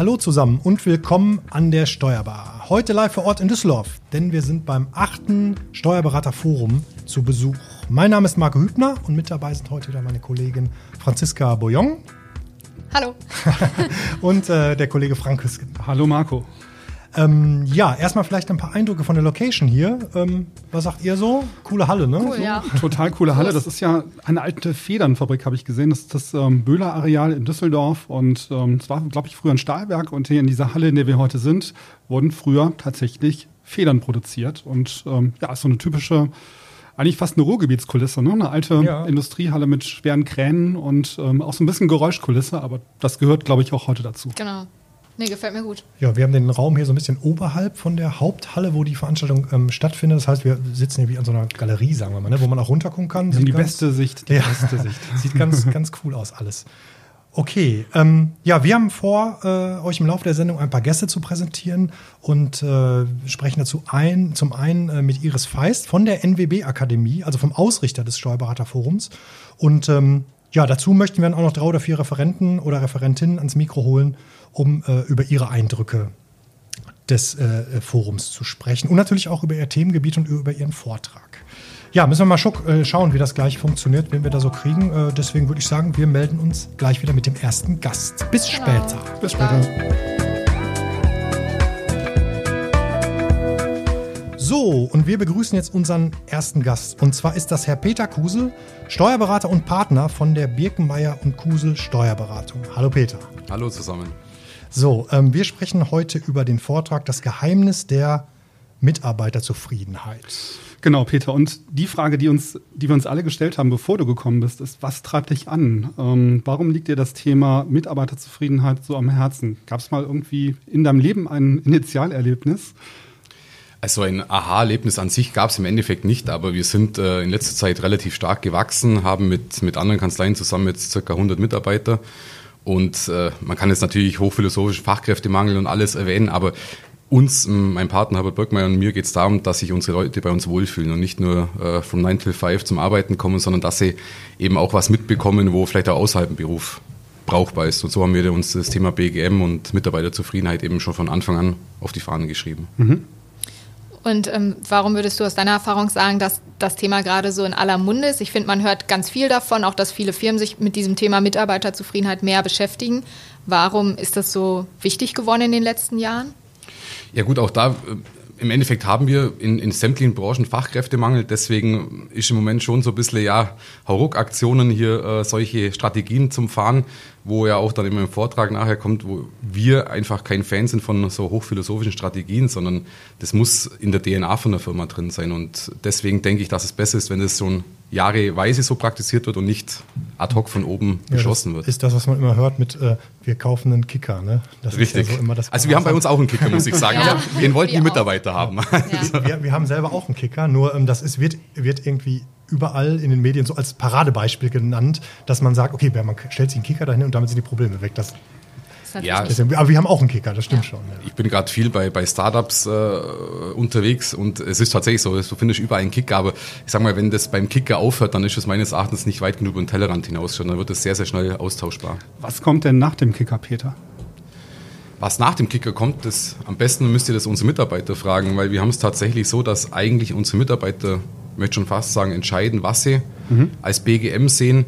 Hallo zusammen und willkommen an der Steuerbar. Heute live vor Ort in Düsseldorf, denn wir sind beim achten Steuerberaterforum zu Besuch. Mein Name ist Marco Hübner und mit dabei sind heute wieder meine Kollegin Franziska Boyong. Hallo. und äh, der Kollege Frank Hüsken. Hallo Marco. Ähm, ja, erstmal vielleicht ein paar Eindrücke von der Location hier. Ähm, was sagt ihr so? Coole Halle, ne? Cool, so? ja. Total coole Halle. Das ist ja eine alte Federnfabrik, habe ich gesehen. Das ist das ähm, Böhler-Areal in Düsseldorf. Und ähm, es war, glaube ich, früher ein Stahlwerk. Und hier in dieser Halle, in der wir heute sind, wurden früher tatsächlich Federn produziert. Und ähm, ja, ist so eine typische, eigentlich fast eine Ruhrgebietskulisse, ne? Eine alte Ja. Industriehalle mit schweren Kränen und ähm, auch so ein bisschen Geräuschkulisse. Aber das gehört, glaube ich, auch heute dazu. Genau. Nee, gefällt mir gut. Ja, wir haben den Raum hier so ein bisschen oberhalb von der Haupthalle, wo die Veranstaltung ähm, stattfindet. Das heißt, wir sitzen hier wie an so einer Galerie, sagen wir mal, ne? wo man auch runtergucken kann. Die ganz- beste Sicht. Die Ja. beste Sicht. Sieht ganz, ganz cool aus alles. Okay, ähm, ja, wir haben vor, äh, euch im Laufe der Sendung ein paar Gäste zu präsentieren und äh, sprechen dazu ein, zum einen äh, mit Iris Feist von der NWB Akademie, also vom Ausrichter des Steuerberaterforums. Und ähm, ja, dazu möchten wir dann auch noch drei oder vier Referenten oder Referentinnen ans Mikro holen, um äh, über ihre Eindrücke des äh, Forums zu sprechen und natürlich auch über ihr Themengebiet und über ihren Vortrag. Ja, müssen wir mal schuck, äh, schauen, wie das gleich funktioniert, wen wir da so kriegen. Äh, deswegen würde ich sagen, wir melden uns gleich wieder mit dem ersten Gast. Bis später. Bis später. So, und wir begrüßen jetzt unseren ersten Gast. Und zwar ist das Herr Peter Kusel, Steuerberater und Partner von der Birkenmeier und Kusel Steuerberatung. Hallo Peter. Hallo zusammen. So, ähm, wir sprechen heute über den Vortrag Das Geheimnis der Mitarbeiterzufriedenheit. Genau, Peter. Und die Frage, die, uns, die wir uns alle gestellt haben, bevor du gekommen bist, ist, was treibt dich an? Ähm, warum liegt dir das Thema Mitarbeiterzufriedenheit so am Herzen? Gab es mal irgendwie in deinem Leben ein Initialerlebnis? Also ein Aha-Erlebnis an sich gab es im Endeffekt nicht, aber wir sind äh, in letzter Zeit relativ stark gewachsen, haben mit, mit anderen Kanzleien zusammen jetzt circa 100 Mitarbeiter und äh, man kann jetzt natürlich hochphilosophisch Fachkräftemangel und alles erwähnen, aber uns, mein Partner Herbert Birkmeier und mir geht es darum, dass sich unsere Leute bei uns wohlfühlen und nicht nur äh, from 9 till 5 zum Arbeiten kommen, sondern dass sie eben auch was mitbekommen, wo vielleicht auch außerhalb im Beruf brauchbar ist. Und so haben wir uns das Thema BGM und Mitarbeiterzufriedenheit eben schon von Anfang an auf die Fahnen geschrieben. Und ähm, warum würdest du aus deiner Erfahrung sagen, dass das Thema gerade so in aller Munde ist? Ich finde, man hört ganz viel davon, auch dass viele Firmen sich mit diesem Thema Mitarbeiterzufriedenheit mehr beschäftigen. Warum ist das so wichtig geworden in den letzten Jahren? Ja gut, auch da äh, im Endeffekt haben wir in, in sämtlichen Branchen Fachkräftemangel. Deswegen ist im Moment schon so ein bisschen, ja, Hauruck-Aktionen hier, äh, solche Strategien zum Fahren, wo ja auch dann immer im Vortrag nachher kommt, wo wir einfach kein Fan sind von so hochphilosophischen Strategien, sondern das muss in der DNA von der Firma drin sein. Und deswegen denke ich, dass es besser ist, wenn es schon jahreweise so praktiziert wird und nicht ad hoc von oben Ja, beschlossen das wird. Ist das, was man immer hört mit, äh, wir kaufen einen Kicker, ne? Das Richtig. Ist ja so immer das also wir haben bei uns auch einen Kicker, muss ich sagen, Ja, aber den wollten die wir auch. Mitarbeiter haben. Ja. wir, wir haben selber auch einen Kicker, nur ähm, das ist, wird, wird irgendwie überall in den Medien so als Paradebeispiel genannt, dass man sagt, okay, man stellt sich einen Kicker dahin und damit sind die Probleme weg. Das, natürlich Ja, deswegen, aber wir haben auch einen Kicker, das stimmt schon. Ja. Ich bin gerade viel bei, bei Startups äh, unterwegs und es ist tatsächlich so, du findest überall einen Kicker, aber ich sag mal, wenn das beim Kicker aufhört, dann ist es meines Erachtens nicht weit genug über den Tellerrand hinaus, dann wird es sehr, sehr schnell austauschbar. Was kommt denn nach dem Kicker, Peter? Was nach dem Kicker kommt, das am besten müsst ihr das unsere Mitarbeiter fragen, weil wir haben es tatsächlich so, dass eigentlich unsere Mitarbeiter, ich möchte schon fast sagen, entscheiden, was sie als BGM sehen.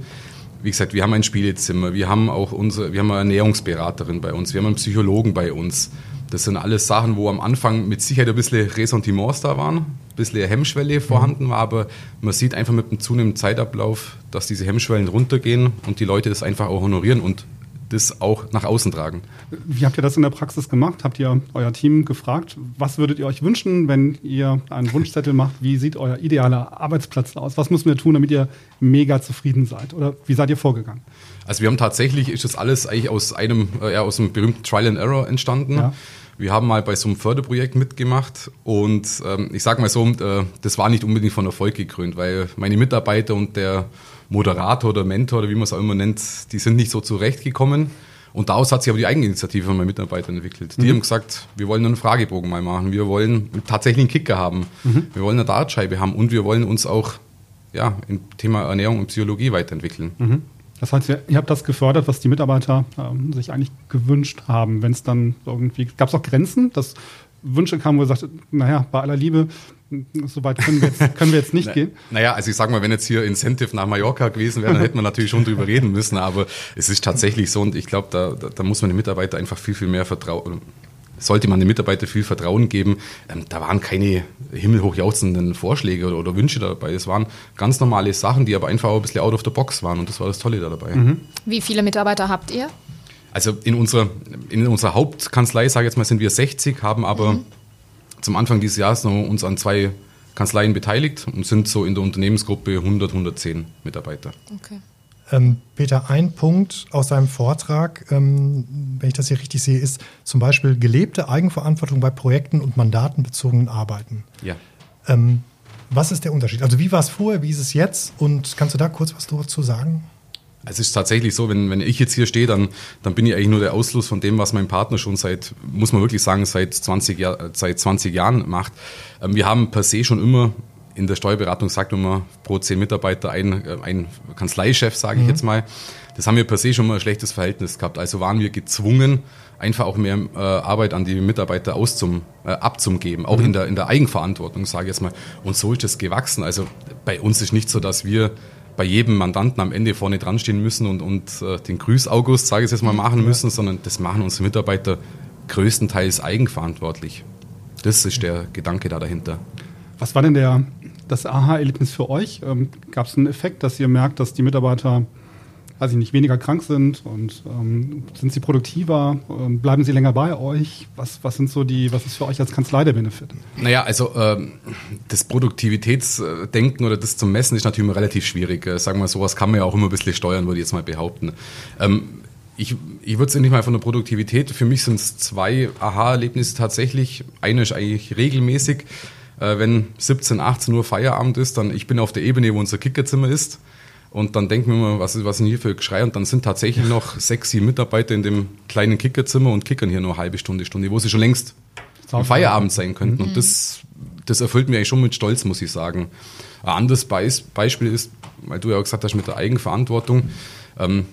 Wie gesagt, wir haben ein Spielezimmer, wir haben auch unsere, wir haben eine Ernährungsberaterin bei uns, wir haben einen Psychologen bei uns. Das sind alles Sachen, wo am Anfang mit Sicherheit ein bisschen Ressentiments da waren, ein bisschen Hemmschwelle vorhanden war, aber man sieht einfach mit dem zunehmenden Zeitablauf, dass diese Hemmschwellen runtergehen und die Leute das einfach auch honorieren und das auch nach außen tragen. Wie habt ihr das in der Praxis gemacht? Habt ihr euer Team gefragt, was würdet ihr euch wünschen, wenn ihr einen Wunschzettel macht? Wie sieht euer idealer Arbeitsplatz aus? Was müssen wir tun, damit ihr mega zufrieden seid? Oder wie seid ihr vorgegangen? Also wir haben tatsächlich, ist das alles eigentlich aus einem, äh, aus einem berühmten Trial and Error entstanden. Ja. Wir haben mal bei so einem Förderprojekt mitgemacht und ähm, ich sage mal so, äh, das war nicht unbedingt von Erfolg gekrönt, weil meine Mitarbeiter und der Moderator oder Mentor oder wie man es auch immer nennt, die sind nicht so zurechtgekommen. Und daraus hat sich aber die Eigeninitiative von meinen Mitarbeitern entwickelt. Die haben gesagt, wir wollen einen Fragebogen mal machen, wir wollen tatsächlich einen Kicker haben, wir wollen eine Dartscheibe haben und wir wollen uns auch ja, im Thema Ernährung und Psychologie weiterentwickeln. Das heißt, ihr habt das gefördert, was die Mitarbeiter ähm, sich eigentlich gewünscht haben. Wenn es dann irgendwie, gab es auch Grenzen, dass Wünsche kamen, wo ihr sagt, naja, bei aller Liebe, so weit können wir jetzt, können wir jetzt nicht Na, gehen. Naja, also ich sag mal, wenn jetzt hier Incentive nach Mallorca gewesen wäre, dann hätten wir natürlich schon drüber reden müssen, aber es ist tatsächlich so und ich glaube, da, da, da, muss man den Mitarbeitern einfach viel, viel mehr vertrauen. Sollte man den Mitarbeitern viel Vertrauen geben, ähm, da waren keine himmelhochjauchzenden Vorschläge oder, oder, Wünsche dabei. Es waren ganz normale Sachen, die aber einfach auch ein bisschen out of the box waren und das war das Tolle da dabei. Mhm. Wie viele Mitarbeiter habt ihr? Also in unserer, in unserer Hauptkanzlei, sage ich jetzt mal, sind wir 60, haben aber mhm. Zum Anfang dieses Jahres noch uns an zwei Kanzleien beteiligt und sind so in der Unternehmensgruppe 100, 110 Mitarbeiter. Okay. Ähm, Peter, ein Punkt aus seinem Vortrag, ähm, wenn ich das hier richtig sehe, ist zum Beispiel gelebte Eigenverantwortung bei Projekten und mandatenbezogenen Arbeiten. Ja. Ähm, was ist der Unterschied? Also wie war es vorher, wie ist es jetzt? Und kannst du da kurz was dazu sagen? Es ist tatsächlich so, wenn, wenn ich jetzt hier stehe, dann, dann bin ich eigentlich nur der Ausfluss von dem, was mein Partner schon seit, muss man wirklich sagen, seit 20, Jahr, seit 20 Jahren macht. Ähm, wir haben per se schon immer in der Steuerberatung sagt man pro zehn Mitarbeiter ein, äh, ein Kanzleichef, sage ich mhm. jetzt mal. Das haben wir per se schon mal ein schlechtes Verhältnis gehabt. Also waren wir gezwungen, einfach auch mehr äh, Arbeit an die Mitarbeiter auszum, äh, abzugeben, auch mhm. in, der, in der Eigenverantwortung, sage ich jetzt mal. Und so ist es gewachsen. Also bei uns ist nicht so, dass wir bei jedem Mandanten am Ende vorne dran stehen müssen und, und äh, den Grüß August, sage ich jetzt mal, machen müssen, sondern das machen unsere Mitarbeiter größtenteils eigenverantwortlich. Das ist der Gedanke da dahinter. Was war denn der, das Aha-Erlebnis für euch? Ähm, Gab es einen Effekt, dass ihr merkt, dass die Mitarbeiter weiß ich nicht, weniger krank sind und ähm, sind sie produktiver, ähm, bleiben sie länger bei euch? Was, was sind so die, was ist für euch als Kanzlei der Benefit? Naja, also ähm, das Produktivitätsdenken oder das zum Messen ist natürlich immer relativ schwierig. Äh, sagen wir sowas kann man ja auch immer ein bisschen steuern, würde ich jetzt mal behaupten. Ähm, ich, ich würde es nicht mal von der Produktivität, für mich sind es zwei Aha-Erlebnisse tatsächlich. Eine ist eigentlich regelmäßig, äh, wenn 17, 18 Uhr Feierabend ist, dann ich bin auf der Ebene, wo unser Kickerzimmer ist und dann denken wir mal, was ist, was ist hier für Geschrei? Und dann sind tatsächlich noch sechs, sieben Mitarbeiter in dem kleinen Kickerzimmer und kickern hier nur eine halbe Stunde, Stunde, wo sie schon längst am Feierabend sein könnten. Mhm. Und das, das erfüllt mich eigentlich schon mit Stolz, muss ich sagen. Ein anderes Beispiel ist, weil du ja auch gesagt hast, mit der Eigenverantwortung. Ähm,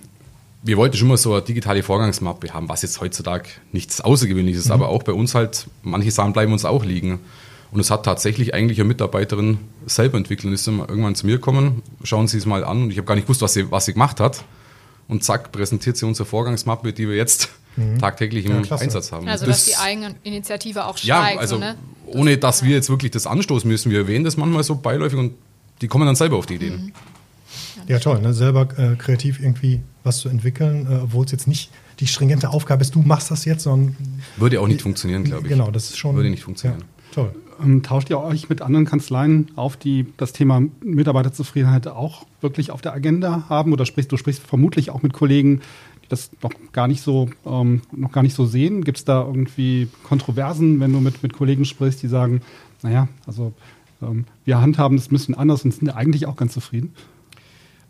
wir wollten schon mal so eine digitale Vorgangsmappe haben, was jetzt heutzutage nichts Außergewöhnliches ist, mhm. aber auch bei uns halt, manche Sachen bleiben uns auch liegen. Und es hat tatsächlich eigentlich eine Mitarbeiterin selber entwickelt und ist dann irgendwann zu mir gekommen, schauen Sie es mal an und ich habe gar nicht gewusst, was sie, was sie gemacht hat. Und zack, präsentiert sie unsere Vorgangsmappe, die wir jetzt mhm. tagtäglich im ja, Einsatz haben. Also, das, dass die Eigeninitiative auch steigt. Ja, also so, ne? ohne dass wir jetzt wirklich das anstoßen müssen. Wir erwähnen das manchmal so beiläufig und die kommen dann selber auf die Ideen. Mhm. Ja, toll, ne? selber äh, kreativ irgendwie was zu entwickeln, äh, obwohl es jetzt nicht die stringente Aufgabe ist, du machst das jetzt, sondern. Würde auch nicht funktionieren, glaube ich. Genau, das ist schon. Würde nicht funktionieren. Ja, toll. Ähm, tauscht ihr euch mit anderen Kanzleien auf, die das Thema Mitarbeiterzufriedenheit auch wirklich auf der Agenda haben? Oder sprichst du sprichst vermutlich auch mit Kollegen, die das noch gar nicht so, ähm, noch gar nicht so sehen? Gibt es da irgendwie Kontroversen, wenn du mit, mit Kollegen sprichst, die sagen, naja, also ähm, wir handhaben das ein bisschen anders und sind eigentlich auch ganz zufrieden?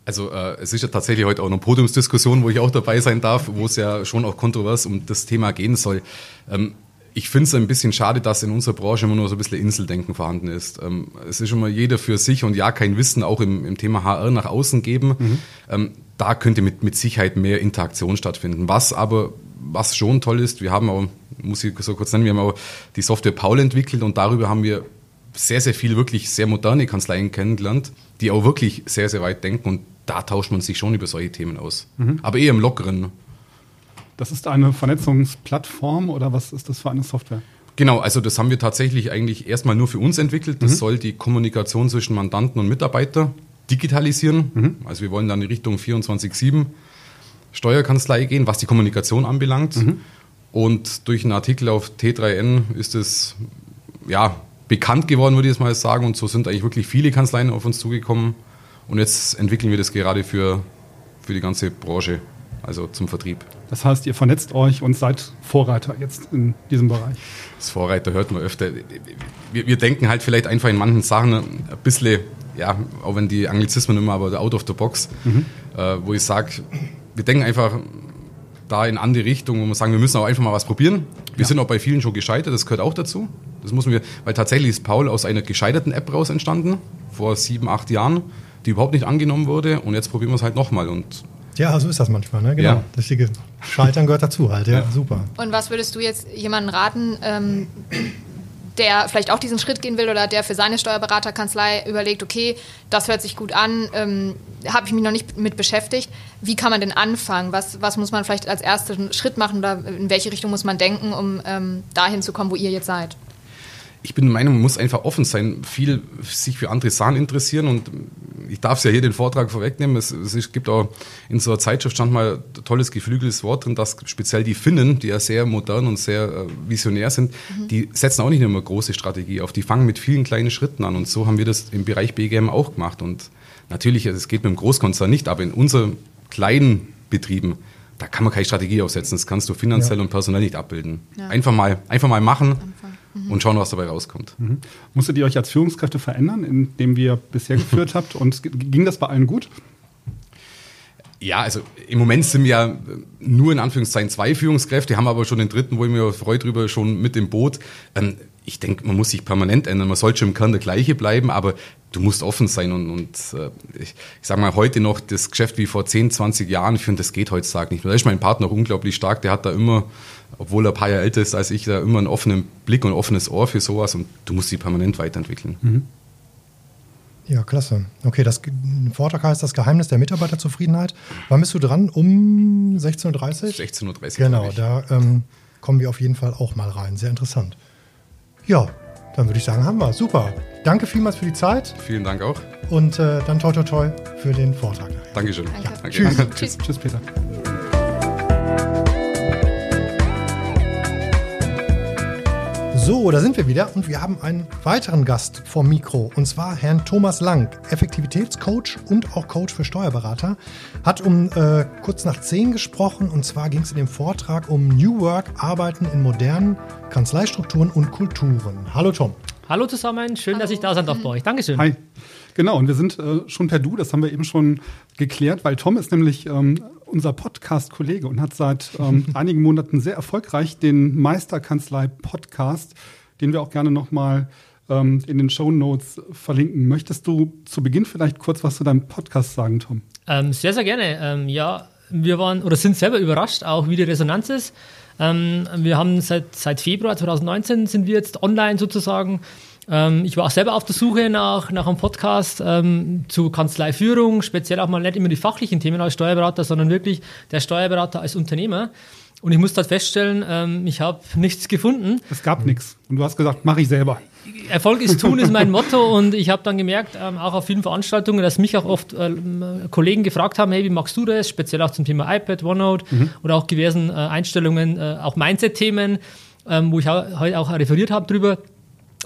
Also äh, es ist ja tatsächlich heute auch eine Podiumsdiskussion, wo ich auch dabei sein darf, wo es ja schon auch kontrovers um das Thema gehen soll. Ähm, ich finde es ein bisschen schade, dass in unserer Branche immer nur so ein bisschen Inseldenken vorhanden ist. Ähm, es ist immer jeder für sich und ja, kein Wissen auch im, im Thema HR nach außen geben. Mhm. Ähm, da könnte mit, mit Sicherheit mehr Interaktion stattfinden. Was aber, was schon toll ist, wir haben auch, muss ich so kurz nennen, wir haben auch die Software Paul entwickelt und darüber haben wir sehr, sehr viele wirklich sehr moderne Kanzleien kennengelernt, die auch wirklich sehr, sehr weit denken und da tauscht man sich schon über solche Themen aus. Mhm. Aber eher im Lockeren. Das ist eine Vernetzungsplattform oder was ist das für eine Software? Genau, also das haben wir tatsächlich eigentlich erstmal nur für uns entwickelt. Das mhm. soll die Kommunikation zwischen Mandanten und Mitarbeiter digitalisieren. Mhm. Also wir wollen dann in Richtung 24-7 Steuerkanzlei gehen, was die Kommunikation anbelangt. Mhm. Und durch einen Artikel auf T3N ist es ja, bekannt geworden, würde ich jetzt mal sagen. Und so sind eigentlich wirklich viele Kanzleien auf uns zugekommen. Und jetzt entwickeln wir das gerade für, für die ganze Branche also zum Vertrieb. Das heißt, ihr vernetzt euch und seid Vorreiter jetzt in diesem Bereich. Das Vorreiter hört man öfter. Wir, wir denken halt vielleicht einfach in manchen Sachen ein bisschen, ja, auch wenn die Anglizismen immer, aber out of the box, mhm. äh, wo ich sage, wir denken einfach da in andere Richtung, wo wir sagen, wir müssen auch einfach mal was probieren. Wir ja. sind auch bei vielen schon gescheitert, das gehört auch dazu. Das müssen wir, weil tatsächlich ist Paul aus einer gescheiterten App raus entstanden, vor sieben, acht Jahren, die überhaupt nicht angenommen wurde und jetzt probieren wir es halt nochmal und Ja, so ist das manchmal, ne? Genau. Ja. Das richtige Scheitern gehört dazu halt, ja, super. Und was würdest du jetzt jemandem raten, ähm, der vielleicht auch diesen Schritt gehen will oder der für seine Steuerberaterkanzlei überlegt, okay, das hört sich gut an, ähm, habe ich mich noch nicht mit beschäftigt. Wie kann man denn anfangen? Was, was muss man vielleicht als ersten Schritt machen oder in welche Richtung muss man denken, um ähm, dahin zu kommen, wo ihr jetzt seid? Ich bin der Meinung, man muss einfach offen sein, viel sich für andere Sachen interessieren und ich darf es ja hier den Vortrag vorwegnehmen. Es, es gibt auch in so einer Zeitschrift stand mal ein tolles geflügeltes Wort drin, dass speziell die Finnen, die ja sehr modern und sehr äh, visionär sind, mhm. die setzen auch nicht immer große Strategie auf. Die fangen mit vielen kleinen Schritten an und so haben wir das im Bereich BGM auch gemacht und natürlich, es geht mit dem Großkonzern nicht, aber in unseren kleinen Betrieben, da kann man keine Strategie aufsetzen. Das kannst du finanziell ja. und personell nicht abbilden. Ja. Einfach mal, einfach mal machen. Anfang mhm. und schauen, was dabei rauskommt. Mhm. Musstet ihr euch als Führungskräfte verändern, indem wir bisher geführt habt? Und ging das bei allen gut? Ja, also im Moment sind wir ja nur in Anführungszeichen zwei Führungskräfte, haben aber schon den dritten, wo ich mir freue drüber, schon mit im Boot. Ähm, ich denke, man muss sich permanent ändern. Man sollte im Kern der gleiche bleiben, aber du musst offen sein. Und, und äh, ich, ich sage mal, heute noch das Geschäft wie vor 10, 20 Jahren führen, das geht heutzutage nicht mehr. Da ist mein Partner auch unglaublich stark. Der hat da immer obwohl er ein paar Jahre älter ist als ich, da immer einen offenen Blick und ein offenes Ohr für sowas und du musst sie permanent weiterentwickeln. Mhm. Ja, klasse. Okay, das Vortrag heißt das Geheimnis der Mitarbeiterzufriedenheit. Wann bist du dran? Um 16.30 Uhr? 16.30 Uhr. Genau, da ähm, kommen wir auf jeden Fall auch mal rein. Sehr interessant. Ja, dann würde ich sagen, haben wir. Super. Danke vielmals für die Zeit. Vielen Dank auch. Und äh, dann toi toi toi für den Vortrag. Dankeschön. Danke. Ja, Danke. Tschüss. Tschüss. Tschüss, Peter. So, da sind wir wieder und wir haben einen weiteren Gast vom Mikro und zwar Herrn Thomas Lang, Effektivitätscoach und auch Coach für Steuerberater. Hat um äh, kurz nach zehn gesprochen und zwar ging es in dem Vortrag um New Work, Arbeiten in modernen Kanzleistrukturen und Kulturen. Hallo Tom. Hallo zusammen, schön, Hallo. dass ich da sein darf bei euch. Dankeschön. Hi. Genau, und wir sind äh, schon per Du, das haben wir eben schon geklärt, weil Tom ist nämlich ähm, unser Podcast-Kollege und hat seit ähm, einigen Monaten sehr erfolgreich den Meisterkanzlei-Podcast, den wir auch gerne nochmal ähm, in den Show Notes verlinken. Möchtest du zu Beginn vielleicht kurz was zu deinem Podcast sagen, Tom? Ähm, sehr, sehr gerne. Ähm, ja, wir waren oder sind selber überrascht, auch wie die Resonanz ist. Ähm, wir haben seit, seit Februar 2019 sind wir jetzt online sozusagen ähm, ich war auch selber auf der Suche nach, nach einem Podcast ähm, zu Kanzleiführung, speziell auch mal nicht immer die fachlichen Themen als Steuerberater, sondern wirklich der Steuerberater als Unternehmer. Und ich musste halt feststellen, ähm, ich habe nichts gefunden. Es gab nichts. Und du hast gesagt, mache ich selber. Erfolg ist tun ist mein Motto und ich habe dann gemerkt, ähm, auch auf vielen Veranstaltungen, dass mich auch oft äh, Kollegen gefragt haben, hey, wie magst du das? Speziell auch zum Thema iPad, OneNote mhm. oder auch diversen äh, Einstellungen, äh, auch Mindset-Themen, ähm, wo ich heute auch referiert habe drüber.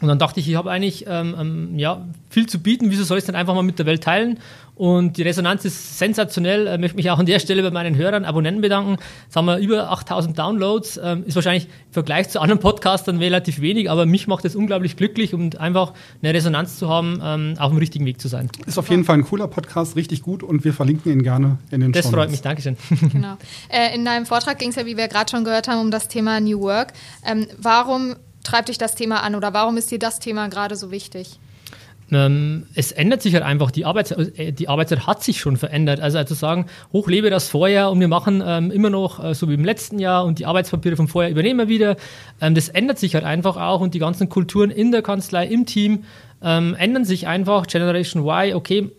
Und dann dachte ich, ich habe eigentlich ähm, ähm, ja, viel zu bieten, wieso soll ich es denn einfach mal mit der Welt teilen? Und die Resonanz ist sensationell. Ich möchte mich auch an der Stelle bei meinen Hörern, Abonnenten bedanken. Jetzt haben wir über 8000 Downloads. Ähm, ist wahrscheinlich im Vergleich zu anderen Podcastern relativ wenig, aber mich macht es unglaublich glücklich und einfach eine Resonanz zu haben, ähm, auf dem richtigen Weg zu sein. Ist auf jeden Fall ein cooler Podcast, richtig gut und wir verlinken ihn gerne in den Das freut mich, Dankeschön. Genau. Äh, in deinem Vortrag ging es ja, wie wir gerade schon gehört haben, um das Thema New Work. Ähm, warum treibt dich das Thema an oder warum ist dir das Thema gerade so wichtig? Ähm, es ändert sich halt einfach, die, Arbeits äh, die Arbeitszeit hat sich schon verändert. Also, also sagen, hochlebe das Vorjahr und wir machen ähm, immer noch äh, so wie im letzten Jahr und die Arbeitspapiere vom Vorjahr übernehmen wir wieder. Ähm, das ändert sich halt einfach auch und die ganzen Kulturen in der Kanzlei, im Team ähm, ändern sich einfach. Generation Y, okay,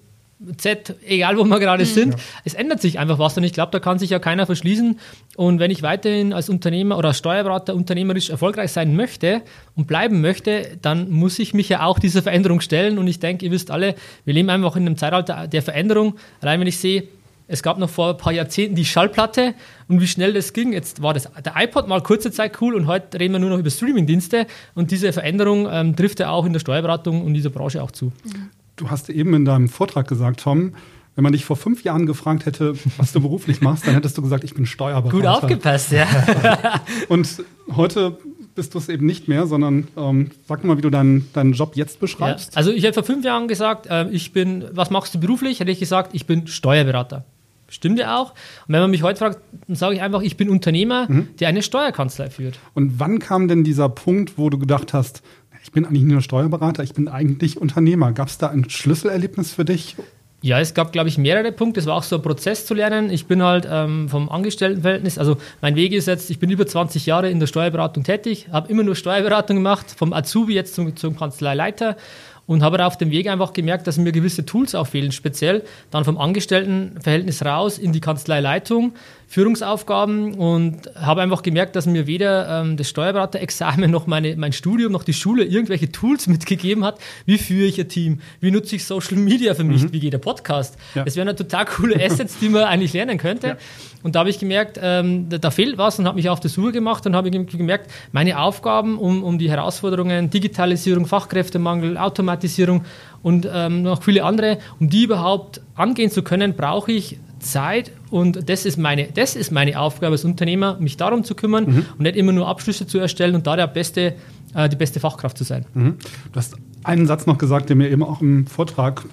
Z, egal wo wir gerade mhm. sind, ja. es ändert sich einfach was und ich glaube, da kann sich ja keiner verschließen. Und wenn ich weiterhin als Unternehmer oder als Steuerberater unternehmerisch erfolgreich sein möchte und bleiben möchte, dann muss ich mich ja auch dieser Veränderung stellen. Und ich denke, ihr wisst alle, wir leben einfach in einem Zeitalter der Veränderung. Allein wenn ich sehe, es gab noch vor ein paar Jahrzehnten die Schallplatte und wie schnell das ging. Jetzt war das, der iPod mal kurze Zeit cool und heute reden wir nur noch über Streamingdienste. Und diese Veränderung ähm, trifft ja auch in der Steuerberatung und dieser Branche auch zu. Mhm. Du hast eben in deinem Vortrag gesagt, Tom, wenn man dich vor fünf Jahren gefragt hätte, was du beruflich machst, dann hättest du gesagt, ich bin Steuerberater. Gut aufgepasst, ja. Und heute bist du es eben nicht mehr, sondern ähm, sag mal, wie du deinen, deinen Job jetzt beschreibst. Ja. Also ich hätte vor fünf Jahren gesagt, äh, ich bin, was machst du beruflich? Hätte ich gesagt, ich bin Steuerberater. Stimmt ja auch. Und wenn man mich heute fragt, dann sage ich einfach, ich bin Unternehmer, mhm. der eine Steuerkanzlei führt. Und wann kam denn dieser Punkt, wo du gedacht hast, ich bin eigentlich nur Steuerberater, ich bin eigentlich Unternehmer. Gab es da ein Schlüsselerlebnis für dich? Ja, es gab, glaube ich, mehrere Punkte. Es war auch so ein Prozess zu lernen. Ich bin halt ähm, vom Angestelltenverhältnis, also mein Weg ist jetzt, ich bin über 20 Jahre in der Steuerberatung tätig, habe immer nur Steuerberatung gemacht, vom Azubi jetzt zum, zum Kanzleileiter und habe auf dem Weg einfach gemerkt, dass mir gewisse Tools auch fehlen, speziell dann vom Angestelltenverhältnis raus in die Kanzleileitung Führungsaufgaben und habe einfach gemerkt, dass mir weder ähm, das Steuerberaterexamen noch meine, mein Studium noch die Schule irgendwelche Tools mitgegeben hat. Wie führe ich ein Team? Wie nutze ich Social Media für mich? Mhm. Wie geht der Podcast? Ja. Das wären total coole Assets, die man eigentlich lernen könnte. Ja. Und da habe ich gemerkt, ähm, da, da, fehlt was und habe mich auf die Suche gemacht und habe gemerkt, meine Aufgaben, um, um die Herausforderungen Digitalisierung, Fachkräftemangel, Automatisierung und ähm, noch viele andere, um die überhaupt angehen zu können, brauche ich Zeit und das ist meine, das ist meine Aufgabe als Unternehmer, mich darum zu kümmern mhm. und nicht immer nur Abschlüsse zu erstellen und da der beste, äh, die beste Fachkraft zu sein. Mhm. Du hast einen Satz noch gesagt, der mir eben auch im Vortrag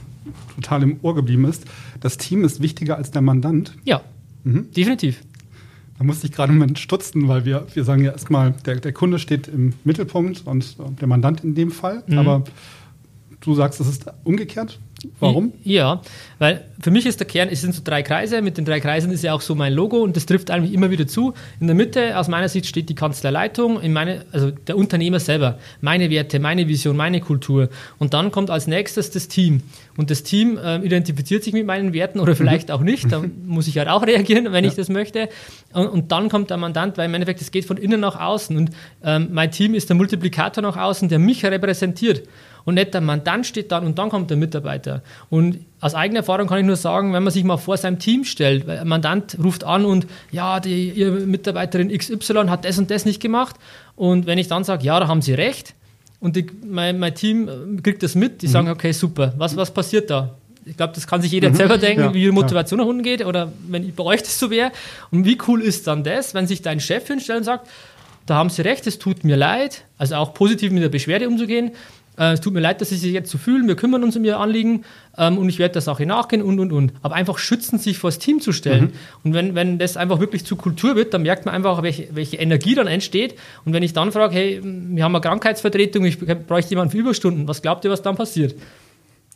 total im Ohr geblieben ist. Das Team ist wichtiger als der Mandant. Ja, mhm. definitiv. Da musste ich gerade einen Moment stutzen, weil wir, wir sagen ja erstmal, der, der Kunde steht im Mittelpunkt und der Mandant in dem Fall. Mhm. Aber du sagst, es ist umgekehrt. Warum? Ja, weil für mich ist der Kern, es sind so drei Kreise, mit den drei Kreisen ist ja auch so mein Logo und das trifft eigentlich immer wieder zu. In der Mitte, aus meiner Sicht, steht die Kanzleileitung, in meine, also der Unternehmer selber, meine Werte, meine Vision, meine Kultur. Und dann kommt als nächstes das Team. Und das Team äh, identifiziert sich mit meinen Werten oder vielleicht mhm. auch nicht. Da muss ich halt auch reagieren, wenn ja. ich das möchte. Und, und, dann kommt der Mandant, weil im Endeffekt, es geht von innen nach außen. Und ähm, mein Team ist der Multiplikator nach außen, der mich repräsentiert und nicht der Mandant steht dann und dann kommt der Mitarbeiter. Und aus eigener Erfahrung kann ich nur sagen, wenn man sich mal vor seinem Team stellt, weil ein Mandant ruft an und ja, die ihre Mitarbeiterin XY hat das und das nicht gemacht. Und wenn ich dann sage, ja, da haben sie recht, und die, mein, mein, Team kriegt das mit, die mhm. sagen, okay, super, was, was passiert da? Ich glaube, das kann sich jeder mhm. selber denken, ja, wie die Motivation nach unten geht oder wenn bei euch das so wäre. Und wie cool ist dann das, wenn sich dein Chef hinstellt und sagt, da haben Sie recht, es tut mir leid, also auch positiv mit der Beschwerde umzugehen. Äh, es tut mir leid, dass Sie sich jetzt so fühlen. Wir kümmern uns um Ihr Anliegen ähm, und ich werde der Sache nachgehen und, und, und. Aber einfach schützen, sich vor das Team zu stellen. Mhm. Und wenn, wenn das einfach wirklich zu Kultur wird, dann merkt man einfach, welche, welche Energie dann entsteht. Und wenn ich dann frage, hey, wir haben eine Krankheitsvertretung, ich bräuchte jemanden für Überstunden, was glaubt ihr, was dann passiert?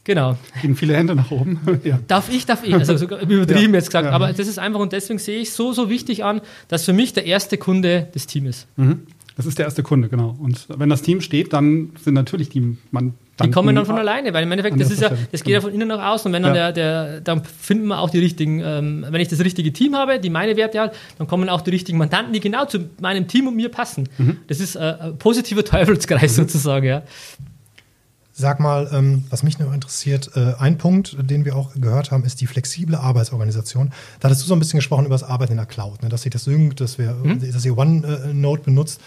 Genau. Gehen viele Hände nach oben. ja. Darf ich, darf ich. Also sogar übertrieben ja. jetzt gesagt. Ja. Aber das ist einfach und deswegen sehe ich so, so wichtig an, dass für mich der erste Kunde das Team ist. Mhm. Das ist der erste Kunde, genau. Und wenn das Team steht, dann sind natürlich die man die kommen dann von alleine, weil im Endeffekt, das ist ja, das geht ja von innen nach außen. Und wenn dann ja. der, der, dann finden wir auch die richtigen, ähm, wenn ich das richtige Team habe, die meine Werte hat, dann kommen auch die richtigen Mandanten, die genau zu meinem Team und mir passen. Mhm. Das ist äh, ein positiver Teufelskreis mhm. sozusagen, ja. Sag mal, ähm, was mich noch interessiert, äh, ein Punkt, den wir auch gehört haben, ist die flexible Arbeitsorganisation. Da hattest du so ein bisschen gesprochen über das Arbeiten in der Cloud, ne? dass sich das synkt, dass, wir, mhm. dass ihr OneNote benutzt.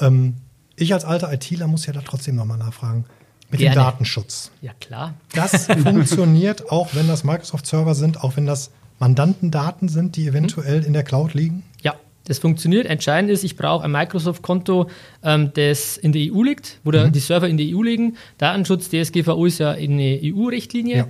Ähm, ich als alter ITler muss ja da trotzdem nochmal nachfragen. Mit Gerne. dem Datenschutz. Ja, klar. Das funktioniert auch, wenn das Microsoft-Server sind, auch wenn das Mandantendaten sind, die eventuell in der Cloud liegen? Ja, das funktioniert. Entscheidend ist, ich brauche ein Microsoft-Konto, ähm, das in der EU liegt, wo mhm. die Server in der EU liegen. Datenschutz, DSGVO ist ja eine EU-Richtlinie. Ja.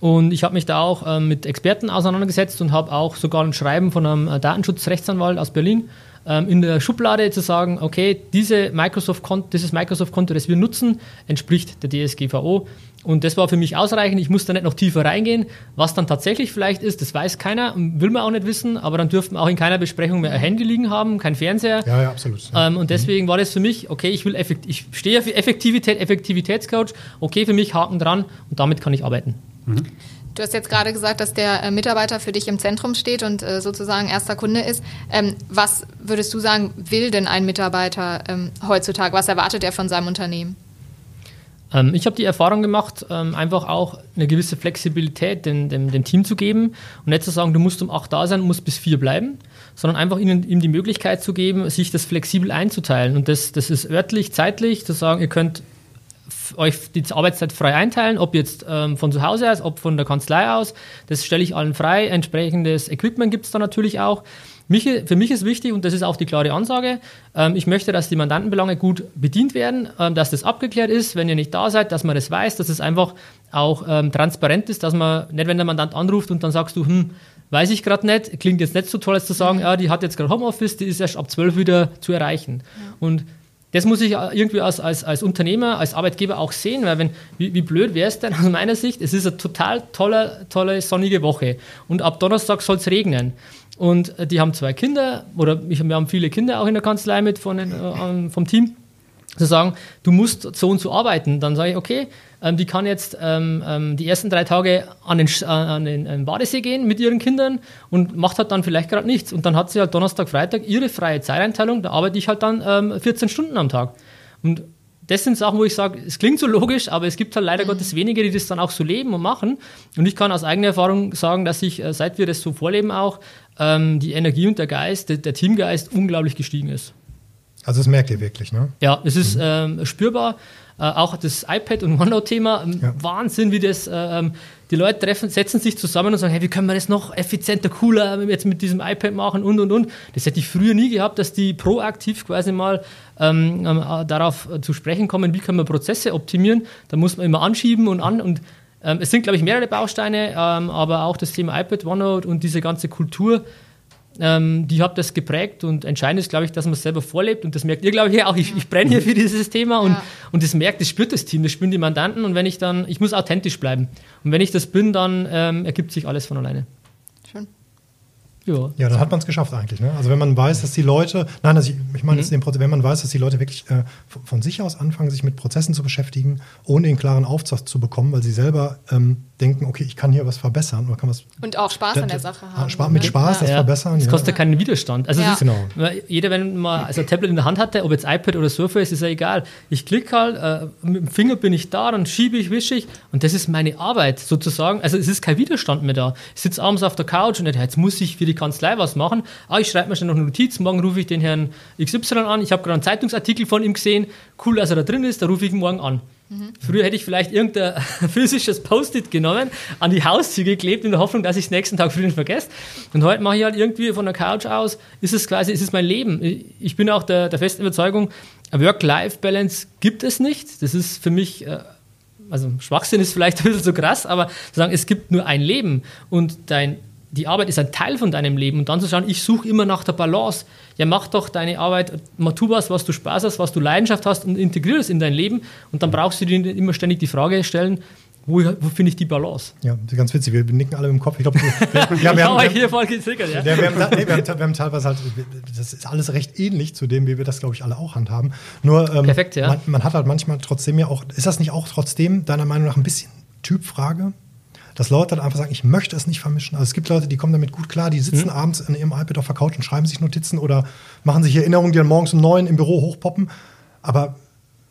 Und ich habe mich da auch ähm, mit Experten auseinandergesetzt und habe auch sogar ein Schreiben von einem äh, Datenschutzrechtsanwalt aus Berlin ähm, in der Schublade zu sagen, okay, diese Microsoft dieses Microsoft-Konto, das wir nutzen, entspricht der DSGVO. Und das war für mich ausreichend. Ich musste nicht noch tiefer reingehen. Was dann tatsächlich vielleicht ist, das weiß keiner, will man auch nicht wissen, aber dann dürften auch in keiner Besprechung mehr ein Handy liegen haben, kein Fernseher. Ja, ja, absolut. Ja. Ähm, und deswegen mhm. war das für mich, okay, ich will effekt, ich stehe für Effektivität, Effektivitätscoach, okay, für mich Haken dran und damit kann ich arbeiten. Mhm. Du hast jetzt gerade gesagt, dass der äh, Mitarbeiter für dich im Zentrum steht und äh, sozusagen erster Kunde ist. Ähm, was würdest du sagen, will denn ein Mitarbeiter ähm, heutzutage? Was erwartet er von seinem Unternehmen? Ähm, ich habe die Erfahrung gemacht, einfach auch eine gewisse Flexibilität dem, dem, dem, Team zu geben und nicht zu sagen, du musst um acht da sein musst bis vier bleiben, sondern einfach ihnen, ihm die Möglichkeit zu geben, sich das flexibel einzuteilen. Und das, das ist örtlich, zeitlich, zu sagen, ihr könnt euch die Arbeitszeit frei einteilen, ob jetzt ähm, von zu Hause aus, ob von der Kanzlei aus. Das stelle ich allen frei. Entsprechendes Equipment gibt es da natürlich auch. Mich, für mich ist wichtig, und das ist auch die klare Ansage, ähm, ich möchte, dass die Mandantenbelange gut bedient werden, ähm, dass das abgeklärt ist, wenn ihr nicht da seid, dass man das weiß, dass es einfach auch ähm, transparent ist, dass man nicht, wenn der Mandant anruft und dann sagst du, hm, weiß ich gerade nicht, klingt jetzt nicht so toll, als zu sagen, ja, die hat jetzt gerade Homeoffice, die ist erst ab 12 wieder zu erreichen. Ja. Und das muss ich irgendwie als, als, als Unternehmer, als Arbeitgeber auch sehen, weil wenn, wie, wie blöd wäre es denn aus meiner Sicht? Es ist eine total tolle, tolle sonnige Woche und ab Donnerstag soll es regnen. Und äh, die haben zwei Kinder, oder ich, wir haben viele Kinder auch in der Kanzlei mit von äh, vom Team zu sagen, du musst so und so arbeiten, dann sage ich, okay, ähm, die kann jetzt ähm, ähm, die ersten drei Tage an den, äh, an den äh, Badesee gehen mit ihren Kindern und macht halt dann vielleicht gerade nichts. Und dann hat sie halt Donnerstag, Freitag ihre freie Zeiteinteilung, da arbeite ich halt dann ähm, 14 Stunden am Tag. Und das sind Sachen, wo ich sage, es klingt so logisch, aber es gibt halt leider mhm. Gottes wenige, die das dann auch so leben und machen. Und ich kann aus eigener Erfahrung sagen, dass ich, äh, seit wir das so vorleben auch, ähm, die Energie und der Geist, der, der Teamgeist unglaublich gestiegen ist. Also das merkt ihr wirklich, ne? Ja, es ist mhm. ähm, spürbar. Äh, auch das iPad und OneNote-Thema, ähm, ja. Wahnsinn, wie das, äh, ähm, die Leute treffen, setzen sich zusammen und sagen, hey, wie können wir das noch effizienter, cooler jetzt mit diesem iPad machen und, und, und. Das hätte ich früher nie gehabt, dass die proaktiv quasi mal ähm, äh, darauf zu sprechen kommen, wie können wir Prozesse optimieren. Da muss man immer anschieben und an und ähm, es sind, glaube ich, mehrere Bausteine, ähm, aber auch das Thema iPad, OneNote und diese ganze Kultur, ähm, die hat das geprägt und entscheidend ist, glaube ich, dass man es selber vorlebt und das merkt ihr, glaube ich, auch. Ich, ich brenne hier für dieses Thema und, ja. und das merkt, das spürt das Team, das spüren die Mandanten und wenn ich dann, ich muss authentisch bleiben und wenn ich das bin, dann ähm, ergibt sich alles von alleine. Ja, ja dann hat man es geschafft eigentlich. Ne? Also wenn man weiß, dass die Leute, nein, also ich, ich meine, mhm. wenn man weiß, dass die Leute wirklich äh, von sich aus anfangen, sich mit Prozessen zu beschäftigen, ohne den klaren Aufsatz zu bekommen, weil sie selber ähm, denken, okay, ich kann hier was verbessern oder kann was. Und auch Spaß da, an der Sache haben. Spa mit Spaß ja. das ja. verbessern. Es kostet keinen Widerstand. Also ja. ist, genau. jeder, wenn man also ein Tablet in der Hand hatte, ob jetzt iPad oder Surface, ist ja egal. Ich klicke halt, äh, mit dem Finger bin ich da, dann schiebe ich, wische ich und das ist meine Arbeit sozusagen. Also es ist kein Widerstand mehr da. Ich sitze abends auf der Couch und jetzt muss ich für die Kanzlei was machen. Ah, ich schreibe mir schnell noch eine Notiz, morgen rufe ich den Herrn XY an. Ich habe gerade einen Zeitungsartikel von ihm gesehen. Cool, dass er da drin ist, da rufe ich ihn morgen an. Mhm. Früher hätte ich vielleicht irgendein physisches Post-it genommen, an die Haustür geklebt, in der Hoffnung, dass ich es nächsten Tag früh nicht vergesse. Und heute mache ich halt irgendwie von der Couch aus, ist es quasi, ist es mein Leben. Ich bin auch der, der festen Überzeugung, Work-Life-Balance gibt es nicht. Das ist für mich, äh, also Schwachsinn ist vielleicht ein bisschen so krass, aber zu sagen, es gibt nur ein Leben und dein die Arbeit ist ein Teil von deinem Leben und dann zu schauen, ich suche immer nach der Balance. Ja, mach doch deine Arbeit, mach tu was, was du Spaß hast, was du Leidenschaft hast und integriere es in dein Leben und dann brauchst du dir immer ständig die Frage stellen, wo, wo finde ich die Balance? Ja, ganz witzig, wir nicken alle im Kopf. Ich glaube, wir, ja, wir haben, hier voll gezickert, ja. wir, haben, nee, wir, haben, wir haben teilweise halt, das ist alles recht ähnlich zu dem, wie wir das, glaube ich, alle auch handhaben. Nur, ähm, Perfekt, ja. man, man hat halt manchmal trotzdem ja auch, ist das nicht auch trotzdem deiner Meinung nach ein bisschen Typfrage? Dass Leute dann einfach sagen, ich möchte es nicht vermischen. Also es gibt Leute, die kommen damit gut klar, die sitzen mhm. abends in ihrem iPad auf der Couch und schreiben sich Notizen oder machen sich Erinnerungen, die dann morgens um neun im Büro hochpoppen. Aber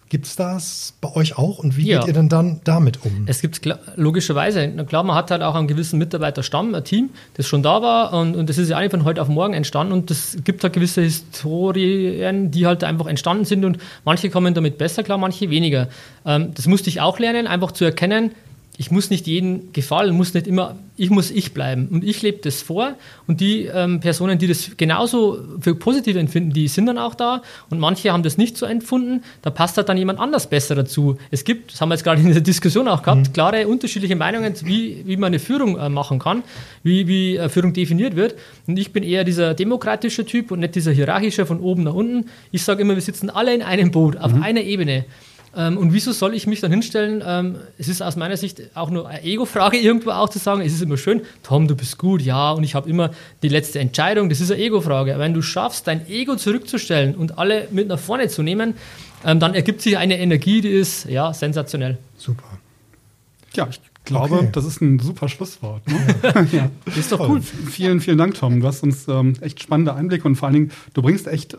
Gibt es das bei euch auch und wie ja. geht ihr denn dann damit um? Es gibt logischerweise, klar, man hat halt auch einen gewissen Mitarbeiterstamm, ein Team, das schon da war und, und das ist ja eigentlich von heute auf morgen entstanden und es gibt halt gewisse Historien, die halt einfach entstanden sind und manche kommen damit besser klar, manche weniger. Ähm, das musste ich auch lernen, einfach zu erkennen, ich muss nicht jedem gefallen, muss nicht immer, ich muss ich bleiben. Und ich lebe das vor. Und die ähm, Personen, die das genauso für positiv empfinden, die sind dann auch da. Und manche haben das nicht so empfunden. Da passt halt dann jemand anders besser dazu. Es gibt, das haben wir jetzt gerade in der Diskussion auch gehabt, mhm. klare unterschiedliche Meinungen, wie, wie man eine Führung äh, machen kann, wie, wie äh, Führung definiert wird. Und ich bin eher dieser demokratische Typ und nicht dieser hierarchische von oben nach unten. Ich sage immer, wir sitzen alle in einem Boot, auf mhm. einer Ebene. Ähm, und wieso soll ich mich dann hinstellen? Ähm, es ist aus meiner Sicht auch nur eine Ego-Frage, irgendwo auch zu sagen, es ist immer schön, Tom, du bist gut, ja, und ich habe immer die letzte Entscheidung. Das ist eine Ego-Frage. Wenn du schaffst, dein Ego zurückzustellen und alle mit nach vorne zu nehmen, ähm, dann ergibt sich eine Energie, die ist ja sensationell. Super. Ja, ich glaube, okay. das ist ein super Schlusswort. Ne? Ja. ist doch cool. Vielen, vielen Dank, Tom. Du hast uns ähm, echt spannende Einblicke und vor allen Dingen, du bringst echt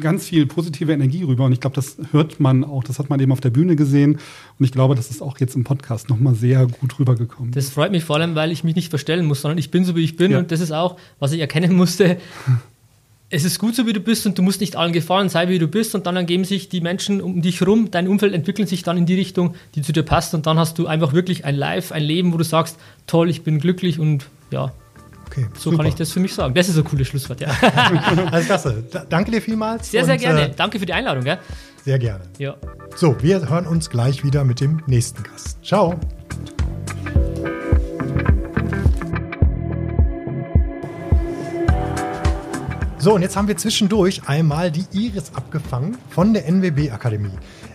ganz viel positive Energie rüber und ich glaube, das hört man auch, das hat man eben auf der Bühne gesehen und ich glaube, das ist auch jetzt im Podcast nochmal sehr gut rübergekommen. Das freut mich vor allem, weil ich mich nicht verstellen muss, sondern ich bin so, wie ich bin ja. und das ist auch, was ich erkennen musste. Es ist gut so, wie du bist und du musst nicht allen gefallen, sei wie du bist und dann ergeben sich die Menschen um dich herum, dein Umfeld entwickelt sich dann in die Richtung, die zu dir passt und dann hast du einfach wirklich ein Life, ein Leben, wo du sagst, toll, ich bin glücklich und ja, Okay, so super. kann ich das für mich sagen. Das ist ein cooles Schlusswort, ja. Alles klasse. Da, danke dir vielmals. Sehr, sehr gerne. Äh, danke für die Einladung. Gell? Sehr gerne. Ja. So, wir hören uns gleich wieder mit dem nächsten Gast. Ciao. So, und jetzt haben wir zwischendurch einmal die Iris abgefangen von der NWB Akademie.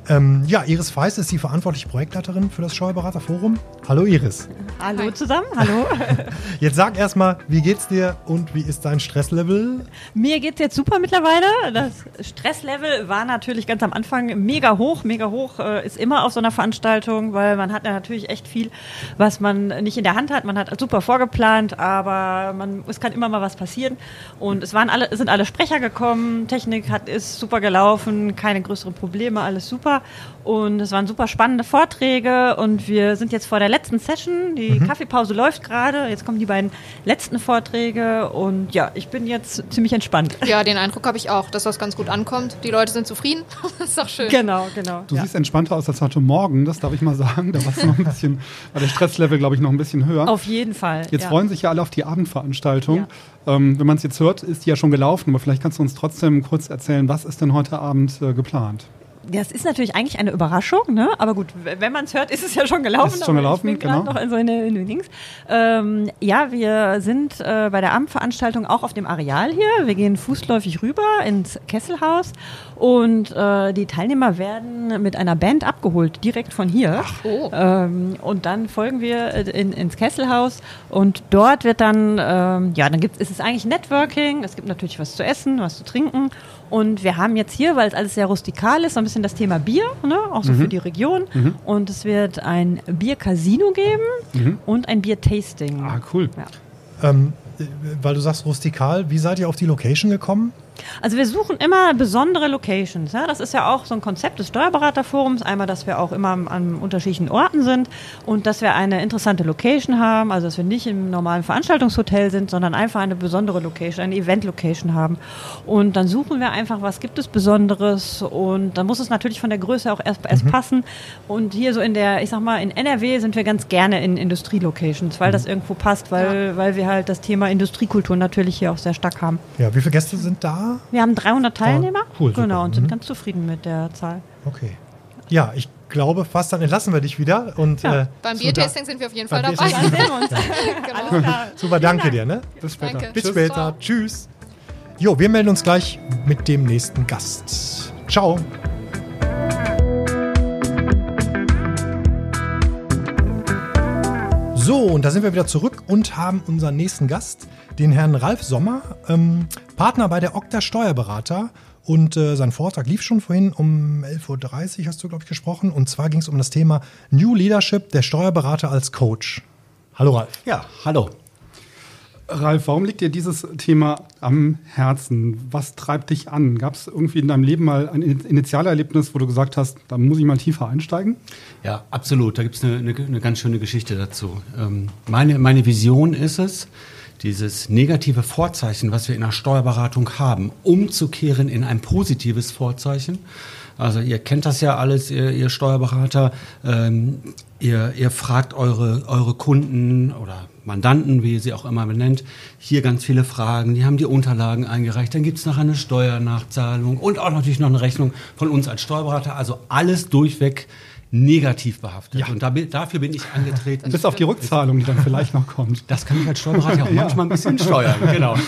Ähm, ja, Iris Feist ist die verantwortliche Projektleiterin für das Steuerberaterforum. Hallo Iris. Hallo zusammen, hallo. Jetzt sag erstmal, wie geht's dir und wie ist dein Stresslevel? Mir geht's jetzt super mittlerweile. Das Stresslevel war natürlich ganz am Anfang mega hoch. Mega hoch äh, ist immer auf so einer Veranstaltung, weil man hat ja natürlich echt viel, was man nicht in der Hand hat. Man hat super vorgeplant, aber man, es kann immer mal was passieren. Und es waren alle, sind alle Sprecher gekommen, Technik hat, ist super gelaufen, keine größeren Probleme, alles super. Und es waren super spannende Vorträge und wir sind jetzt vor der letzten Session. Die mhm. Kaffeepause läuft gerade. Jetzt kommen die beiden letzten Vorträge und ja, ich bin jetzt ziemlich entspannt. Ja, den Eindruck habe ich auch, dass das ganz gut ankommt. Die Leute sind zufrieden. das ist doch schön. Genau, genau. Du ja. siehst entspannter aus als heute Morgen, das darf ich mal sagen. Da war es noch ein bisschen, war der Stresslevel, glaube ich, noch ein bisschen höher. Auf jeden Fall. Jetzt ja. freuen sich ja alle auf die Abendveranstaltung. Ja. Ähm, wenn man es jetzt hört, ist die ja schon gelaufen, aber vielleicht kannst du uns trotzdem kurz erzählen, was ist denn heute Abend äh, geplant? Das ist natürlich eigentlich eine Überraschung, ne? aber gut, wenn man es hört, ist es ja schon gelaufen. Ist schon gelaufen, genau. Noch in so eine, in Dings. Ähm, ja, wir sind äh, bei der Abendveranstaltung auch auf dem Areal hier. Wir gehen fußläufig rüber ins Kesselhaus und äh, die Teilnehmer werden mit einer Band abgeholt, direkt von hier. Ach, oh. Ähm, und dann folgen wir äh, in, ins Kesselhaus und dort wird dann, ähm, ja, dann gibt es ist eigentlich Networking. Es gibt natürlich was zu essen, was zu trinken und wir haben jetzt hier, weil es alles sehr rustikal ist, so ein bisschen das Thema Bier, ne? auch so mhm. für die Region. Mhm. Und es wird ein Bier-Casino geben mhm. und ein Bier-Tasting. Ah, cool. Ja. Ähm, weil du sagst rustikal, wie seid ihr auf die Location gekommen? Also wir suchen immer besondere Locations. Ja? Das ist ja auch so ein Konzept des Steuerberaterforums. Einmal, dass wir auch immer an unterschiedlichen Orten sind und dass wir eine interessante Location haben. Also dass wir nicht im normalen Veranstaltungshotel sind, sondern einfach eine besondere Location, eine Event-Location haben. Und dann suchen wir einfach, was gibt es Besonderes. Und dann muss es natürlich von der Größe auch erst, erst mhm. passen. Und hier so in der, ich sag mal, in NRW sind wir ganz gerne in Industrielocations, weil mhm. das irgendwo passt, weil, ja. weil wir halt das Thema Industriekultur natürlich hier auch sehr stark haben. Ja, wie viele Gäste sind da? Wir haben 300 Teilnehmer. Oh, cool. Genau, super. und sind mhm. ganz zufrieden mit der Zahl. Okay. Ja, ich glaube fast, dann entlassen wir dich wieder. Und, ja. äh, Beim Biertasting sind wir auf jeden Fall dabei. Uns. genau. Super, danke dir. Ne? Bis später. Danke. Bis später. Tschüss. Jo, wir melden uns gleich mit dem nächsten Gast. Ciao. So, und da sind wir wieder zurück und haben unseren nächsten Gast, den Herrn Ralf Sommer, ähm, Partner bei der Okta Steuerberater. Und äh, sein Vortrag lief schon vorhin um 11.30 Uhr, hast du, glaube ich, gesprochen. Und zwar ging es um das Thema New Leadership, der Steuerberater als Coach. Hallo Ralf. Ja, hallo. Ralf, warum liegt dir dieses Thema am Herzen? Was treibt dich an? Gab es irgendwie in deinem Leben mal ein Initialerlebnis, wo du gesagt hast, da muss ich mal tiefer einsteigen? Ja, absolut. Da gibt es eine, eine, eine, ganz schöne Geschichte dazu. Ähm, meine, meine Vision ist es, dieses negative Vorzeichen, was wir in der Steuerberatung haben, umzukehren in ein positives Vorzeichen. Also ihr kennt das ja alles, ihr, ihr Steuerberater. Ähm, ihr, ihr fragt eure, eure Kunden oder Mandanten, wie sie auch immer benennt, hier ganz viele Fragen. Die haben die Unterlagen eingereicht. Dann gibt es noch eine Steuernachzahlung und auch natürlich noch eine Rechnung von uns als Steuerberater. Also alles durchweg negativ behaftet. Ja. Und da, dafür bin ich angetreten. Bis auf die Rückzahlung, die dann vielleicht noch kommt. Das kann ich als Steuerberater auch ja. manchmal ein bisschen steuern. Genau.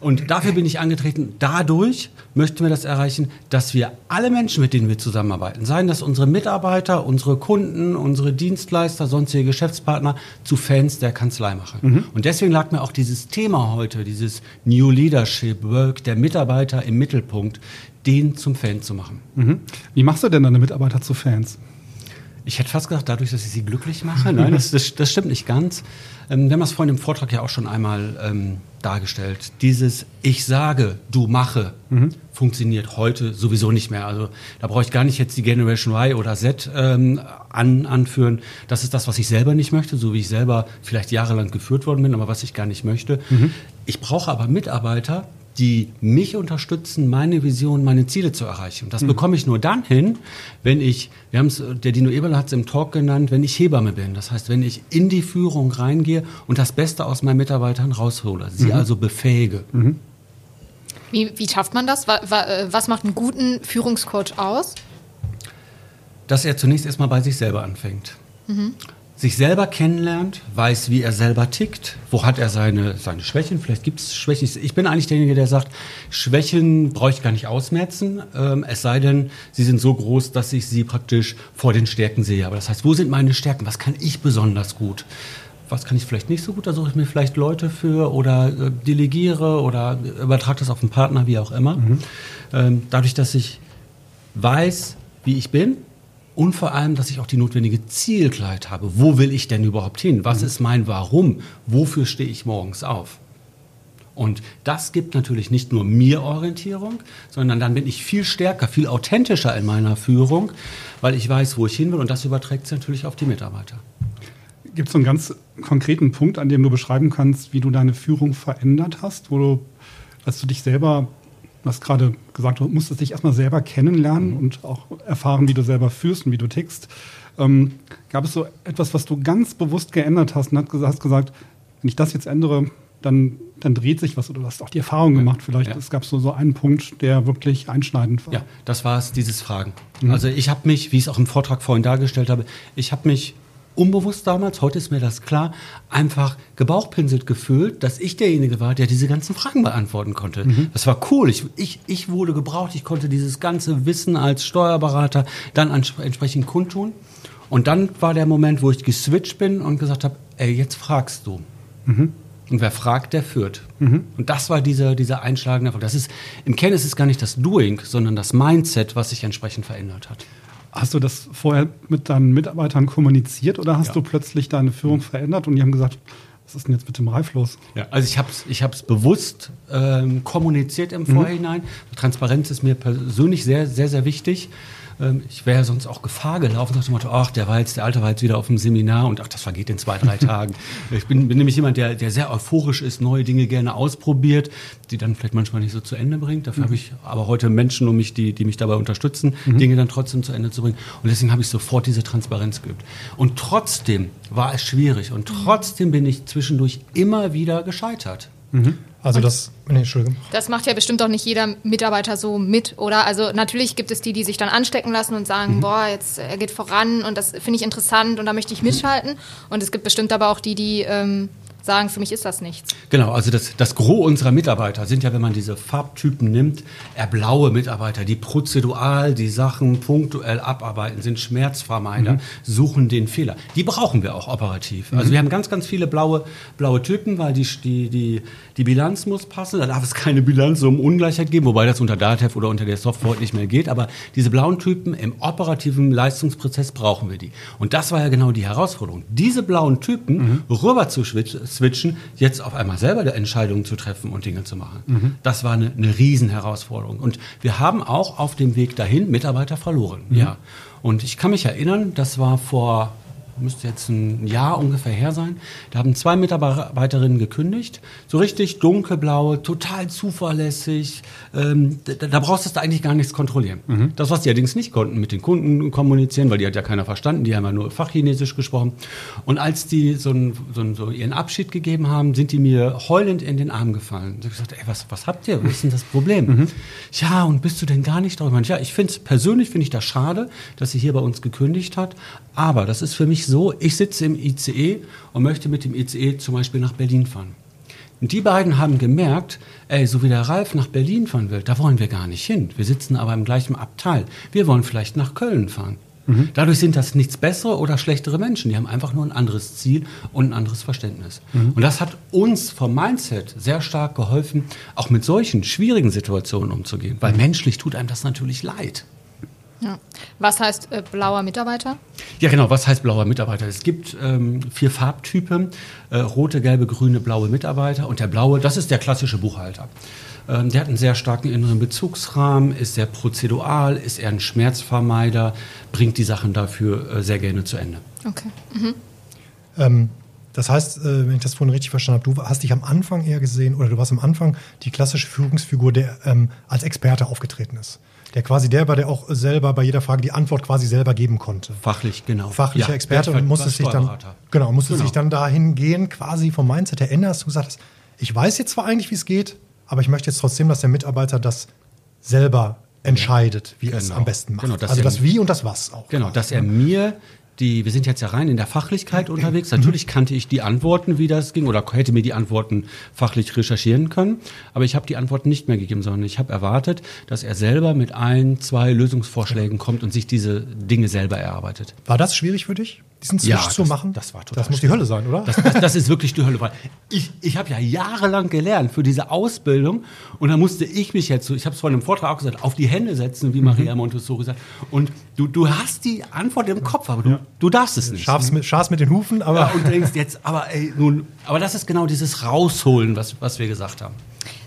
Und dafür bin ich angetreten. Dadurch möchten wir das erreichen, dass wir alle Menschen, mit denen wir zusammenarbeiten, seien das unsere Mitarbeiter, unsere Kunden, unsere Dienstleister, sonstige Geschäftspartner, zu Fans der Kanzlei machen. Mhm. Und deswegen lag mir auch dieses Thema heute, dieses New Leadership Work, der Mitarbeiter im Mittelpunkt, den zum Fan zu machen. Mhm. Wie machst du denn deine Mitarbeiter zu Fans? Ich hätte fast gesagt, dadurch, dass ich sie glücklich mache. Nein, das, das, das stimmt nicht ganz. Ähm, wir haben es vorhin im Vortrag ja auch schon einmal ähm, dargestellt. Dieses Ich sage, du mache mhm. funktioniert heute sowieso nicht mehr. Also da brauche ich gar nicht jetzt die Generation Y oder Z ähm, an, anführen. Das ist das, was ich selber nicht möchte, so wie ich selber vielleicht jahrelang geführt worden bin, aber was ich gar nicht möchte. Mhm. Ich brauche aber Mitarbeiter, die mich unterstützen, meine Vision, meine Ziele zu erreichen. Und das mhm. bekomme ich nur dann hin, wenn ich, wir haben es, der Dino Eberle hat es im Talk genannt, wenn ich Hebamme bin. Das heißt, wenn ich in die Führung reingehe und das Beste aus meinen Mitarbeitern raushole, sie mhm. also befähige. Mhm. Wie, wie schafft man das? Äh, was macht einen guten Führungscoach aus? Dass er zunächst erstmal bei sich selber anfängt. Sich selber kennenlernt, weiß, wie er selber tickt, wo hat er seine, seine Schwächen, vielleicht gibt es Schwächen. Ich bin eigentlich derjenige, der sagt, Schwächen brauche ich gar nicht ausmerzen, ähm, es sei denn, sie sind so groß, dass ich sie praktisch vor den Stärken sehe. Aber das heißt, wo sind meine Stärken? Was kann ich besonders gut? Was kann ich vielleicht nicht so gut? Da suche ich mir vielleicht Leute für oder äh, delegiere oder übertrage das auf einen Partner, wie auch immer. Mhm. Ähm, dadurch, dass ich weiß, wie ich bin, und vor allem, dass ich auch die notwendige Zielklarheit habe. Wo will ich denn überhaupt hin? Was mhm. ist mein Warum? Wofür stehe ich morgens auf? Und das gibt natürlich nicht nur mir Orientierung, sondern dann bin ich viel stärker, viel authentischer in meiner Führung, weil ich weiß, wo ich hin will und das überträgt sich natürlich auf die Mitarbeiter. Gibt es einen ganz konkreten Punkt, an dem du beschreiben kannst, wie du deine Führung verändert hast, wo du, als du dich selber Du hast gerade gesagt, du musstest dich erstmal selber kennenlernen mhm. und auch erfahren, wie du selber führst und wie du tickst. Ähm, gab es so etwas, was du ganz bewusst geändert hast und hast gesagt, wenn ich das jetzt ändere, dann, dann dreht sich was oder du hast auch die Erfahrung gemacht. Vielleicht ja. es gab so, so einen Punkt, der wirklich einschneidend war. Ja, das war es, dieses Fragen. Mhm. Also ich habe mich, wie ich es auch im Vortrag vorhin dargestellt habe, ich habe mich unbewusst damals, heute ist mir das klar, einfach gebauchpinselt gefühlt, dass ich derjenige war, der diese ganzen Fragen beantworten konnte. Mhm. Das war cool. Ich, ich, ich wurde gebraucht. Ich konnte dieses ganze Wissen als Steuerberater dann entsprechend kundtun. Und dann war der Moment, wo ich geswitcht bin und gesagt habe, ey, jetzt fragst du. Mhm. Und wer fragt, der führt. Mhm. Und das war dieser, dieser einschlagende Erfolg. Das ist, im Kern ist es gar nicht das Doing, sondern das Mindset, was sich entsprechend verändert hat. Hast du das vorher mit deinen Mitarbeitern kommuniziert oder hast ja. du plötzlich deine Führung verändert und die haben gesagt, was ist denn jetzt mit dem Reif los? Ja, also ich habe es ich hab's bewusst ähm, kommuniziert im mhm. Vorhinein. Transparenz ist mir persönlich sehr, sehr, sehr wichtig. Ähm, ich wäre sonst auch Gefahr gelaufen, nach dem Motto, ach, der war jetzt, der Alte war jetzt wieder auf dem Seminar und ach, das vergeht in zwei, drei Tagen. Ich bin, bin nämlich jemand, der, der sehr euphorisch ist, neue Dinge gerne ausprobiert, die dann vielleicht manchmal nicht so zu Ende bringt. Dafür mhm. habe ich aber heute Menschen um mich, die, die mich dabei unterstützen, mhm. Dinge dann trotzdem zu Ende zu bringen. Und deswegen habe ich sofort diese Transparenz geübt. Und trotzdem war es schwierig und trotzdem bin ich zwischendurch immer wieder gescheitert. Mhm. Also das, nee, Entschuldigung. Das macht ja bestimmt auch nicht jeder Mitarbeiter so mit, oder? Also natürlich gibt es die, die sich dann anstecken lassen und sagen, mhm. boah, jetzt er geht voran und das finde ich interessant und da möchte ich mitschalten. Und es gibt bestimmt aber auch die, die ähm, sagen, für mich ist das nichts. Genau, also das, das Gros unserer Mitarbeiter sind ja, wenn man diese Farbtypen nimmt, eher blaue Mitarbeiter, die prozedural die Sachen punktuell abarbeiten, sind Schmerzvermeider, mhm. suchen den Fehler. Die brauchen wir auch operativ. Mhm. Also wir haben ganz, ganz viele blaue, blaue Typen, weil die, die, die, die Bilanz muss passen. Da darf es keine Bilanz um Ungleichheit geben, wobei das unter Datev oder unter der Software heute nicht mehr geht. Aber diese blauen Typen im operativen Leistungsprozess brauchen wir die. Und das war ja genau die Herausforderung. Diese blauen Typen mhm. rüber zu switchen, jetzt auf einmal selber die Entscheidungen zu treffen und Dinge zu machen. Mhm. Das war eine, eine Riesenherausforderung. Und wir haben auch auf dem Weg dahin Mitarbeiter verloren. Mhm. Ja. Und ich kann mich erinnern, das war vor müsste jetzt ein Jahr ungefähr her sein. Da haben zwei Mitarbeiterinnen gekündigt. So richtig dunkelblaue, total zuverlässig. Ähm, da, da, brauchst du eigentlich gar nichts kontrollieren. Mhm. Das, was die allerdings nicht konnten, mit den Kunden kommunizieren, weil die hat ja keiner verstanden. Die haben ja nur Fachchinesisch gesprochen. Und als die so, ein, so, so ihren Abschied gegeben haben, sind die mir heulend in den Arm gefallen. Ich habe gesagt, ey, was, was habt ihr? Was ist denn das Problem? Mhm. Ja, und bist du denn gar nicht drauf? Ja, ich finde es persönlich finde ich das schade, dass sie hier bei uns gekündigt hat. Aber das ist für mich so, ich sitze im ICE und möchte mit dem ICE zum Beispiel nach Berlin fahren. Und die beiden haben gemerkt, ey, so wie der Ralf nach Berlin fahren will, da wollen wir gar nicht hin. Wir sitzen aber im gleichen Abteil. Wir wollen vielleicht nach Köln fahren. Mhm. Dadurch sind das nichts bessere oder schlechtere Menschen. Die haben einfach nur ein anderes Ziel und ein anderes Verständnis. Mhm. Und das hat uns vom Mindset sehr stark geholfen, auch mit solchen schwierigen Situationen umzugehen. Weil mhm. menschlich tut einem das natürlich leid. Ja. Was heißt äh, blauer Mitarbeiter? Ja, genau. Was heißt blauer Mitarbeiter? Es gibt ähm, vier Farbtypen: äh, rote, gelbe, grüne, blaue Mitarbeiter. Und der blaue, das ist der klassische Buchhalter. Ähm, der hat einen sehr starken inneren Bezugsrahmen, ist sehr prozedural, ist eher ein Schmerzvermeider, bringt die Sachen dafür äh, sehr gerne zu Ende. Okay. Mhm. Ähm, das heißt, äh, wenn ich das vorhin richtig verstanden habe, du hast dich am Anfang eher gesehen oder du warst am Anfang die klassische Führungsfigur, der ähm, als Experte aufgetreten ist. Der quasi der war, der auch selber bei jeder Frage die Antwort quasi selber geben konnte. Fachlich, genau. Fachlicher ja, Experte und musste sich dann genau musste genau. sich dann dahin gehen, quasi vom Mindset her ändern, dass du gesagt hast, ich weiß jetzt zwar eigentlich, wie es geht, aber ich möchte jetzt trotzdem, dass der Mitarbeiter das selber entscheidet, wie genau. er es am besten macht. Genau, also das Wie und das Was auch. Genau, dass er mir die, wir sind jetzt ja rein in der Fachlichkeit unterwegs. Natürlich kannte ich die Antworten, wie das ging, oder hätte mir die Antworten fachlich recherchieren können. Aber ich habe die Antworten nicht mehr gegeben, sondern ich habe erwartet, dass er selber mit ein, zwei Lösungsvorschlägen kommt und sich diese Dinge selber erarbeitet. War das schwierig für dich, diesen Switch Ja, zu das- machen? das war total Das muss die Hölle sein, oder? Das, das, das ist wirklich die Hölle. Weil ich ich habe ja jahrelang gelernt für diese Ausbildung und da musste ich mich jetzt, so, ich habe es vorhin im Vortrag auch gesagt, auf die Hände setzen, wie Maria Montessori sagt. Und du, du hast die Antwort im Kopf, aber du, du darfst es nicht. Schafs mit, Schafs mit den Hufen, aber Ja, und denkst jetzt, aber ey, nun, aber das ist genau dieses Rausholen, was, was wir gesagt haben.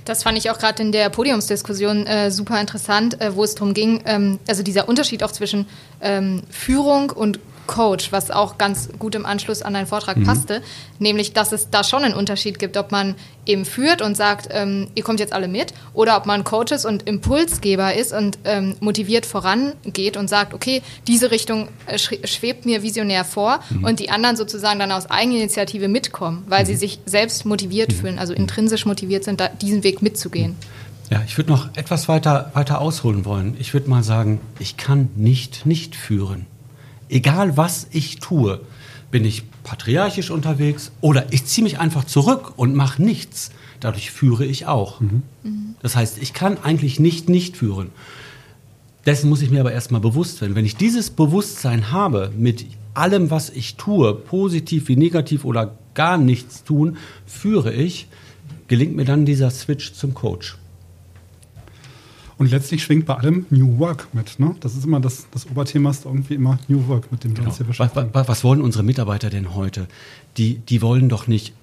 Das fand ich auch gerade in der Podiumsdiskussion äh, super interessant, äh, wo es darum ging, ähm, also dieser Unterschied auch zwischen ähm, Führung und Coach, was auch ganz gut im Anschluss an deinen Vortrag Mhm. passte, nämlich, dass es da schon einen Unterschied gibt, ob man eben führt und sagt, ähm, ihr kommt jetzt alle mit, oder ob man Coach ist und Impulsgeber ist und ähm, motiviert vorangeht und sagt, okay, diese Richtung äh, schwebt mir visionär vor Mhm. und die anderen sozusagen dann aus Eigeninitiative mitkommen, weil sie sich selbst motiviert fühlen, also intrinsisch motiviert sind, diesen Weg mitzugehen. Ja, ich würde noch etwas weiter, weiter ausholen wollen. Ich würde mal sagen, ich kann nicht nicht führen. Egal was ich tue, bin ich patriarchisch unterwegs oder ich ziehe mich einfach zurück und mache nichts. Dadurch führe ich auch. Das heißt, ich kann eigentlich nicht nicht führen. Dessen muss ich mir aber erstmal bewusst werden. Wenn ich dieses Bewusstsein habe mit allem, was ich tue, positiv wie negativ oder gar nichts tun, führe ich, gelingt mir dann dieser Switch zum Coach. Und letztlich schwingt bei allem New Work mit. Ne? Das ist immer das, das Oberthema, ist irgendwie immer New Work, mit dem wir uns hier Was, beschäftigen. was, was wollen unsere Mitarbeiter denn heute? Die, die wollen doch nicht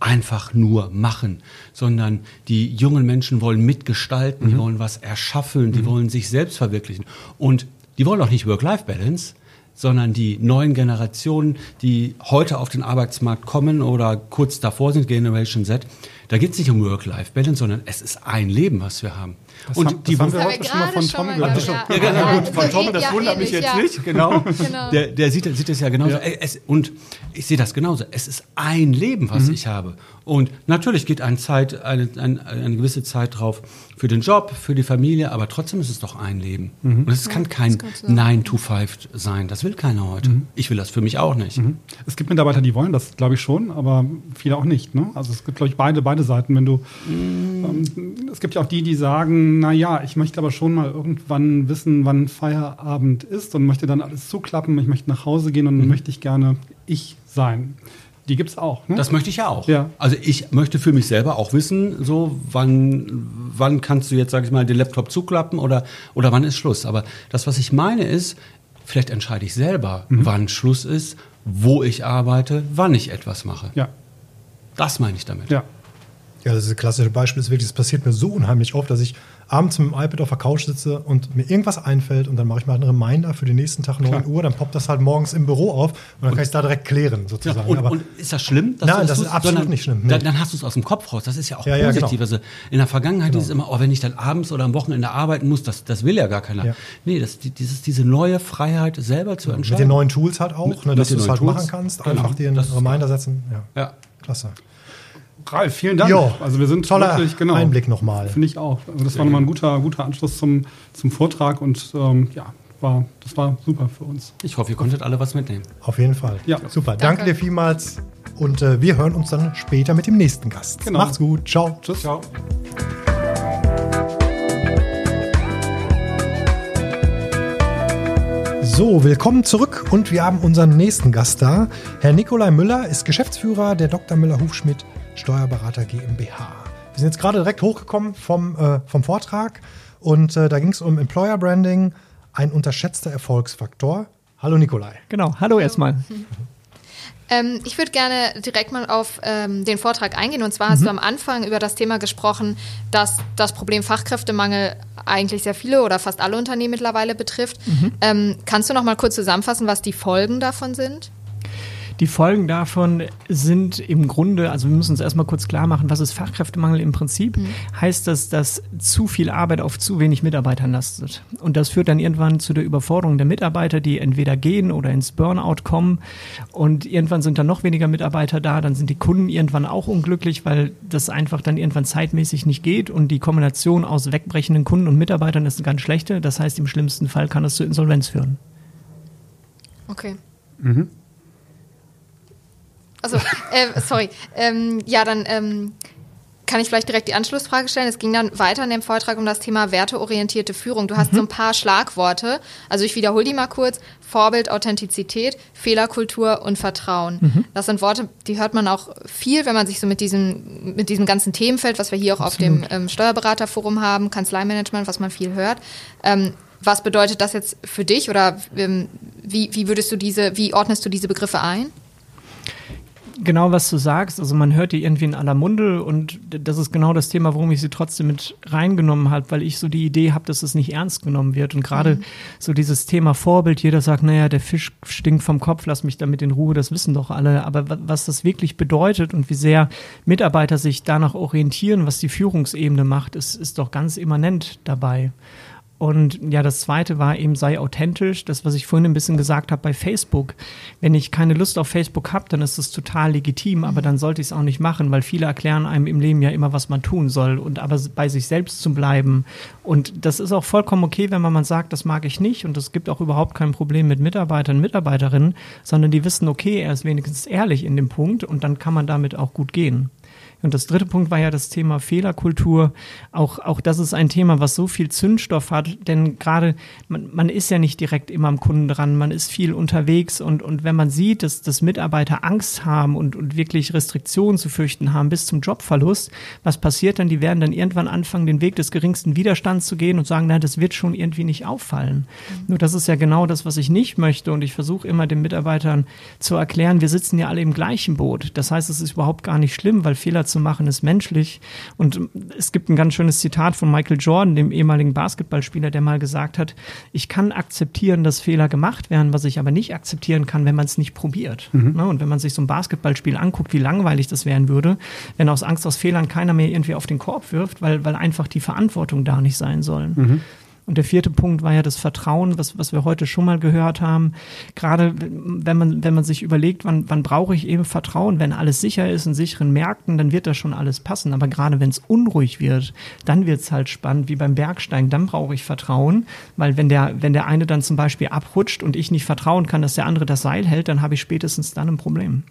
einfach nur machen, sondern die jungen Menschen wollen mitgestalten, die wollen was erschaffen, die wollen sich selbst verwirklichen. Und die wollen auch nicht Work-Life-Balance, sondern die neuen Generationen, die heute auf den Arbeitsmarkt kommen oder kurz davor sind, Generation Z, da geht es nicht um Work-Life-Balance, sondern es ist ein Leben, was wir haben. Das Und haben- die das haben wir Das heute schon mal gerade von schon Tom gehört. gehört, ja, Ja, genau, ja, gut, von Tom, das ja, wundert mich jetzt ja. nicht, genau. Genau. Der, der sieht, sieht es ja genauso. Es, und ich sehe das genauso. Es ist ein Leben, was ich habe. Und natürlich geht eine, Zeit, eine, eine, eine gewisse Zeit drauf für den Job, für die Familie, aber trotzdem ist es doch ein Leben. Und es kann kein kann so sein. 9 to 5 sein. Das will keiner heute. Ich will das für mich auch nicht. Es gibt Mitarbeiter, die wollen das, glaube ich, schon, aber viele auch nicht. Ne? Also es gibt, glaube ich, beide, beide Seiten. Wenn du, ähm, es gibt ja auch die, die sagen, na ja, ich möchte aber schon mal irgendwann wissen, wann Feierabend ist und möchte dann alles zuklappen. Ich möchte nach Hause gehen und dann möchte ich gerne ich sein. Die gibt es auch. Ne? Das möchte ich ja auch. Ja. Also ich möchte für mich selber auch wissen, so wann, wann kannst du jetzt, sag ich mal, den Laptop zuklappen oder, oder wann ist Schluss. Aber das, was ich meine, ist, vielleicht entscheide ich selber, wann Schluss ist, wo ich arbeite, wann ich etwas mache. ja, Das meine ich damit. ja. Ja, das ist ein klassisches Beispiel. ist wirklich, das passiert mir so unheimlich oft, dass ich abends mit dem iPad auf der Couch sitze und mir irgendwas einfällt und dann mache ich mal einen Reminder für den nächsten Tag 9 Klar. Uhr, dann poppt das halt morgens im Büro auf und dann kann ich es da direkt klären, Ja, sozusagen. und, Aber und ist das schlimm? dass Nein, du das ist absolut Sondern nicht schlimm, nee. Dann, dann hast du es aus dem Kopf raus. Das ist ja auch Ja, ja, positiv. genau. Also in der Vergangenheit ist es immer, oh, wenn ich dann abends oder am Wochenende arbeiten muss, das, das will ja gar keiner. Ja. Nee, das, die- dieses, diese neue Freiheit, selber zu mit entscheiden. den neuen Tools halt auch, Mit- ne, mit dass den du es halt Tools. machen kannst. Genau. Einfach dir einen Das Reminder setzen. Ja, Ja. klasse. Ralf, vielen Dank. Jo, also wir sind toller wirklich, genau, Einblick nochmal. Finde ich auch. Also das war nochmal ein guter, guter Anschluss zum, zum Vortrag und ähm, ja, war, das war super für uns. Ich hoffe, ihr konntet alle was mitnehmen. Auf jeden Fall. Ja. Super. Danke. dir vielmals. Und äh, wir hören uns dann später mit dem nächsten Gast. Genau. Macht's gut. Ciao. Tschüss. Ciao. So, willkommen zurück und wir haben unseren nächsten Gast da. Herr Nikolai Müller ist Geschäftsführer der Dr. Müller Hufschmidt Steuerberater GmbH. Wir sind jetzt gerade direkt hochgekommen vom, äh, vom Vortrag und äh, da ging es um Employer Branding, ein unterschätzter Erfolgsfaktor. Hallo Nikolai. Genau, hallo erstmal. Ähm, ich würde gerne direkt mal auf ähm, den Vortrag eingehen. Und zwar hast du am Anfang über das Thema gesprochen, dass das Problem Fachkräftemangel eigentlich sehr viele oder fast alle Unternehmen mittlerweile betrifft. Ähm, kannst du noch mal kurz zusammenfassen, was die Folgen davon sind? Die Folgen davon sind im Grunde, also wir müssen uns erstmal kurz klar machen, was ist Fachkräftemangel im Prinzip? Heißt das, dass zu viel Arbeit auf zu wenig Mitarbeitern lastet. Und das führt dann irgendwann zu der Überforderung der Mitarbeiter, die entweder gehen oder ins Burnout kommen. Und irgendwann sind dann noch weniger Mitarbeiter da, dann sind die Kunden irgendwann auch unglücklich, weil das einfach dann irgendwann zeitmäßig nicht geht. Und die Kombination aus wegbrechenden Kunden und Mitarbeitern ist eine ganz schlechte. Das heißt, im schlimmsten Fall kann es zu Insolvenz führen. Okay. Also, äh, sorry. Ähm, ja, dann ähm, kann ich vielleicht direkt die Anschlussfrage stellen. Es ging dann weiter in dem Vortrag um das Thema werteorientierte Führung. Du hast so ein paar Schlagworte. Also ich wiederhole die mal kurz. Vorbild, Authentizität, Fehlerkultur und Vertrauen. Das sind Worte, die hört man auch viel, wenn man sich so mit diesem, mit diesem ganzen Themenfeld, was wir hier auch auf dem ähm, Steuerberaterforum haben, Kanzleimanagement, was man viel hört. Ähm, was bedeutet das jetzt für dich oder ähm, wie, wie würdest du diese, wie ordnest du diese Begriffe ein? Genau, was du sagst. Also man hört die irgendwie in aller Munde und das ist genau das Thema, warum ich sie trotzdem mit reingenommen habe, weil ich so die Idee habe, dass es nicht ernst genommen wird. Und gerade so dieses Thema Vorbild, jeder sagt, naja, der Fisch stinkt vom Kopf, lass mich damit in Ruhe, das wissen doch alle. Aber wa- was das wirklich bedeutet und wie sehr Mitarbeiter sich danach orientieren, was die Führungsebene macht, ist, ist doch ganz immanent dabei. Und ja, das zweite war eben, sei authentisch. Das, was ich vorhin ein bisschen gesagt habe bei Facebook. Wenn ich keine Lust auf Facebook habe, dann ist es total legitim, aber dann sollte ich es auch nicht machen, weil viele erklären einem im Leben ja immer, was man tun soll. Und aber bei sich selbst zu bleiben. Und das ist auch vollkommen okay, wenn man mal sagt, das mag ich nicht. Und es gibt auch überhaupt kein Problem mit Mitarbeitern, Mitarbeiterinnen, sondern die wissen, okay, er ist wenigstens ehrlich in dem Punkt und dann kann man damit auch gut gehen. Und das dritte Punkt war ja das Thema Fehlerkultur. Auch, auch das ist ein Thema, was so viel Zündstoff hat, denn gerade man, man ist ja nicht direkt immer am Kunden dran, man ist viel unterwegs und, und wenn man sieht, dass, dass Mitarbeiter Angst haben und, und wirklich Restriktionen zu fürchten haben bis zum Jobverlust, was passiert dann? Die werden dann irgendwann anfangen, den Weg des geringsten Widerstands zu gehen und sagen, na, das wird schon irgendwie nicht auffallen. Nur das ist ja genau das, was ich nicht möchte und ich versuche immer den Mitarbeitern zu erklären, wir sitzen ja alle im gleichen Boot. Das heißt, es ist überhaupt gar nicht schlimm, weil Fehler zu machen ist menschlich. Und es gibt ein ganz schönes Zitat von Michael Jordan, dem ehemaligen Basketballspieler, der mal gesagt hat, ich kann akzeptieren, dass Fehler gemacht werden, was ich aber nicht akzeptieren kann, wenn man es nicht probiert. Ne? Und wenn man sich so ein Basketballspiel anguckt, wie langweilig das werden würde, wenn aus Angst aus Fehlern keiner mehr irgendwie auf den Korb wirft, weil, weil einfach die Verantwortung da nicht sein sollen. Und der vierte Punkt war ja das Vertrauen, was, was wir heute schon mal gehört haben. Gerade wenn man, wenn man sich überlegt, wann, wann brauche ich eben Vertrauen? Wenn alles sicher ist in sicheren Märkten, dann wird das schon alles passen. Aber gerade wenn es unruhig wird, dann wird es halt spannend, wie beim Bergsteigen. Dann brauche ich Vertrauen, weil wenn der, wenn der eine dann zum Beispiel abrutscht und ich nicht vertrauen kann, dass der andere das Seil hält, dann habe ich spätestens dann ein Problem.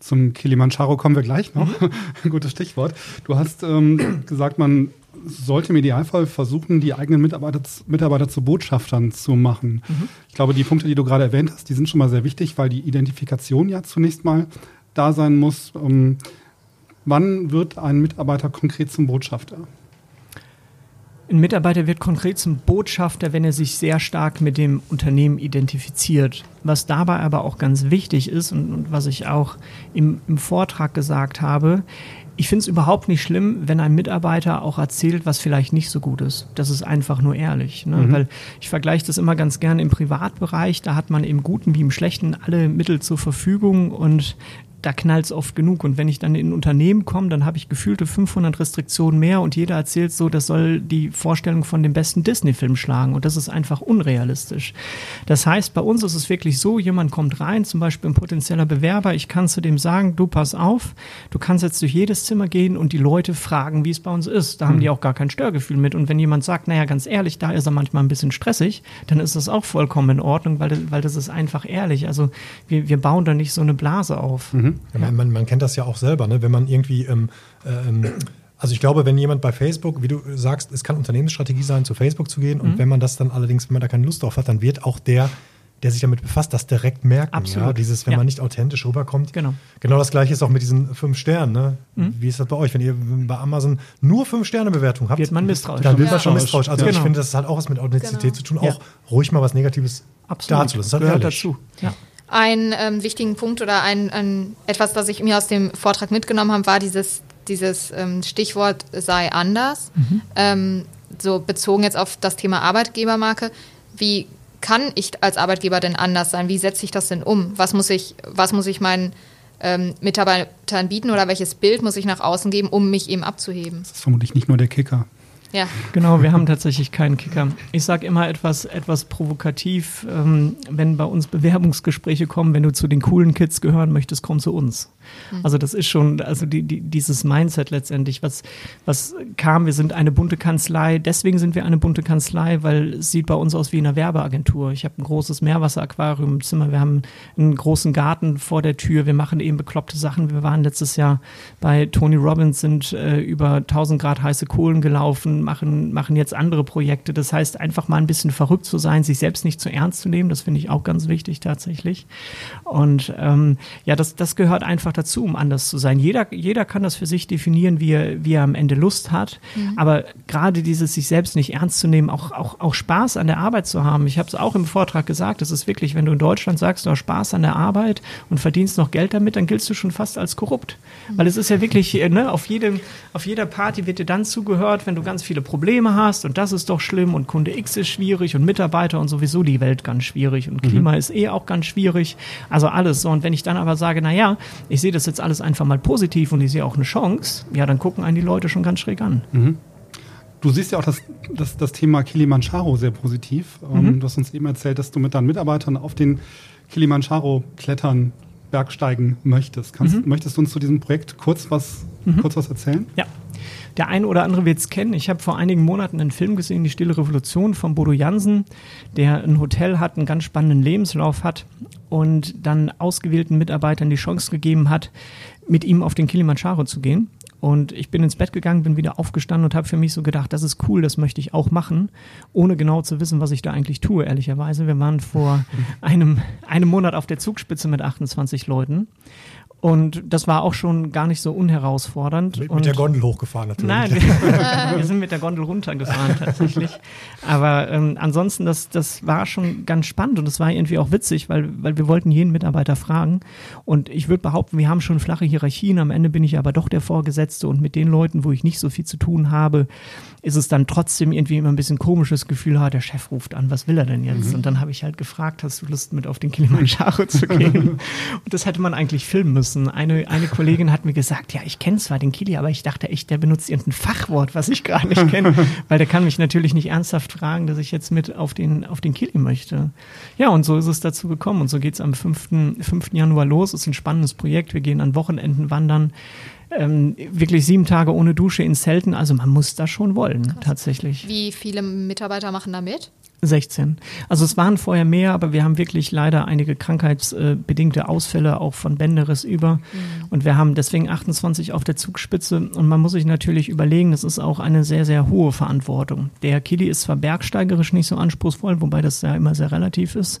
Zum Kilimanjaro kommen wir gleich noch. Gutes Stichwort. Du hast ähm, gesagt, man sollte im Idealfall versuchen, die eigenen Mitarbeiter, Mitarbeiter zu Botschaftern zu machen. Ich glaube, die Punkte, die du gerade erwähnt hast, die sind schon mal sehr wichtig, weil die Identifikation ja zunächst mal da sein muss. Ähm, wann wird ein Mitarbeiter konkret zum Botschafter? Ein Mitarbeiter wird konkret zum Botschafter, wenn er sich sehr stark mit dem Unternehmen identifiziert. Was dabei aber auch ganz wichtig ist und, und was ich auch im, im Vortrag gesagt habe, ich finde es überhaupt nicht schlimm, wenn ein Mitarbeiter auch erzählt, was vielleicht nicht so gut ist. Das ist einfach nur ehrlich. Ne? Weil ich vergleiche das immer ganz gerne im Privatbereich. Da hat man im Guten wie im Schlechten alle Mittel zur Verfügung und da knallt es oft genug. Und wenn ich dann in ein Unternehmen komme, dann habe ich gefühlte 500 Restriktionen mehr und jeder erzählt so, das soll die Vorstellung von dem besten Disney-Film schlagen. Und das ist einfach unrealistisch. Das heißt, bei uns ist es wirklich so, jemand kommt rein, zum Beispiel ein potenzieller Bewerber, ich kann zu dem sagen, du pass auf, du kannst jetzt durch jedes Zimmer gehen und die Leute fragen, wie es bei uns ist. Da haben die auch gar kein Störgefühl mit. Und wenn jemand sagt, naja, ganz ehrlich, da ist er manchmal ein bisschen stressig, dann ist das auch vollkommen in Ordnung, weil, das- weil das ist einfach ehrlich. Also wir, wir bauen da nicht so eine Blase auf. Ja, man, man, kennt das ja auch selber, ne? wenn man irgendwie, ähm, ähm, also ich glaube, wenn jemand bei Facebook, wie du sagst, es kann Unternehmensstrategie sein, zu Facebook zu gehen Mhm. und wenn man das dann allerdings, wenn man da keine Lust drauf hat, dann wird auch der, der sich damit befasst, das direkt merken. Absolut. Ja? Dieses, wenn Ja. man nicht authentisch rüberkommt. Genau. Mhm. Genau das gleiche ist auch mit diesen fünf Sternen. Ne? Wie ist das bei euch? Wenn ihr bei Amazon nur fünf Sterne Bewertung habt, Wird man misstrauisch. Dann wird Ja. man schon misstrauisch. Also ich Genau. finde, das hat auch was mit Authentizität Genau. zu tun, Ja. auch ruhig mal was Negatives Absolut. darzulassen. Das ist halt Gehört ehrlich. dazu. Ja. Einen ähm, wichtigen Punkt oder ein, ein, etwas, das ich mir aus dem Vortrag mitgenommen habe, war dieses, dieses ähm, Stichwort sei anders. Ähm, so bezogen jetzt auf das Thema Arbeitgebermarke. Wie kann ich als Arbeitgeber denn anders sein? Wie setze ich das denn um? Was muss ich, was muss ich meinen ähm, Mitarbeitern bieten oder welches Bild muss ich nach außen geben, um mich eben abzuheben? Das ist vermutlich nicht nur der Kicker. Ja. Genau, wir haben tatsächlich keinen Kicker. Ich sage immer etwas, etwas provokativ, ähm, wenn bei uns Bewerbungsgespräche kommen, wenn du zu den coolen Kids gehören möchtest, komm zu uns. Also das ist schon, also die, die, dieses Mindset letztendlich, was, was kam, wir sind eine bunte Kanzlei, deswegen sind wir eine bunte Kanzlei, weil es sieht bei uns aus wie eine Werbeagentur. Ich habe ein großes Meerwasseraquarium im Zimmer, wir haben einen großen Garten vor der Tür, wir machen eben bekloppte Sachen. Wir waren letztes Jahr bei Tony Robbins, sind äh, über 1000 Grad heiße Kohlen gelaufen, machen, machen jetzt andere Projekte. Das heißt, einfach mal ein bisschen verrückt zu sein, sich selbst nicht zu ernst zu nehmen, das finde ich auch ganz wichtig tatsächlich. Und ähm, ja, das, das gehört einfach dazu, um anders zu sein. Jeder, jeder kann das für sich definieren, wie er, wie er am Ende Lust hat. Aber gerade dieses sich selbst nicht ernst zu nehmen, auch, auch, auch Spaß an der Arbeit zu haben. Ich habe es auch im Vortrag gesagt, es ist wirklich, wenn du in Deutschland sagst, du hast Spaß an der Arbeit und verdienst noch Geld damit, dann giltst du schon fast als korrupt. Weil es ist ja wirklich, äh, ne, auf, jedem, auf jeder Party wird dir dann zugehört, wenn du ganz viele Probleme hast und das ist doch schlimm und Kunde X ist schwierig und Mitarbeiter und sowieso die Welt ganz schwierig und Klima ist eh auch ganz schwierig. Also alles so. Und wenn ich dann aber sage, na ja, ich sehe das jetzt alles einfach mal positiv und ich sehe auch eine Chance, ja, dann gucken einen die Leute schon ganz schräg an. Du siehst ja auch das, das, das Thema Kilimanjaro sehr positiv. Ähm, Du hast uns eben erzählt, dass du mit deinen Mitarbeitern auf den Kilimanjaro klettern, bergsteigen möchtest. Kannst, Möchtest du uns zu diesem Projekt kurz was, kurz was erzählen? Ja. Der eine oder andere wird es kennen. Ich habe vor einigen Monaten einen Film gesehen, Die Stille Revolution von Bodo Jansen, der ein Hotel hat, einen ganz spannenden Lebenslauf hat und dann ausgewählten Mitarbeitern die Chance gegeben hat, mit ihm auf den Kilimanjaro zu gehen. Und ich bin ins Bett gegangen, bin wieder aufgestanden und habe für mich so gedacht, das ist cool, das möchte ich auch machen, ohne genau zu wissen, was ich da eigentlich tue, ehrlicherweise. Wir waren vor einem, einem Monat auf der Zugspitze mit 28 Leuten. Und das war auch schon gar nicht so unherausfordernd. Mit, und mit der Gondel hochgefahren natürlich. Nein, wir, wir sind mit der Gondel runtergefahren tatsächlich. Aber ähm, ansonsten, das, das war schon ganz spannend und es war irgendwie auch witzig, weil, weil wir wollten jeden Mitarbeiter fragen. Und ich würde behaupten, wir haben schon flache Hierarchien. Am Ende bin ich aber doch der Vorgesetzte und mit den Leuten, wo ich nicht so viel zu tun habe, ist es dann trotzdem irgendwie immer ein bisschen komisches Gefühl, ha, der Chef ruft an, was will er denn jetzt? Und dann habe ich halt gefragt, hast du Lust mit auf den Kilimanjaro zu gehen? und das hätte man eigentlich filmen müssen. Eine, eine Kollegin hat mir gesagt, ja, ich kenne zwar den Kili, aber ich dachte echt, der benutzt irgendein Fachwort, was ich gar nicht kenne, weil der kann mich natürlich nicht ernsthaft fragen, dass ich jetzt mit auf den, auf den Kili möchte. Ja, und so ist es dazu gekommen und so geht es am 5. 5. Januar los. Ist ein spannendes Projekt. Wir gehen an Wochenenden wandern. Ähm, wirklich sieben Tage ohne Dusche in Zelten. Also man muss das schon wollen, tatsächlich. Wie viele Mitarbeiter machen da mit? 16. Also es waren vorher mehr, aber wir haben wirklich leider einige krankheitsbedingte Ausfälle auch von Bänderes über. Und wir haben deswegen 28 auf der Zugspitze. Und man muss sich natürlich überlegen, das ist auch eine sehr, sehr hohe Verantwortung. Der Kili ist zwar bergsteigerisch nicht so anspruchsvoll, wobei das ja immer sehr relativ ist.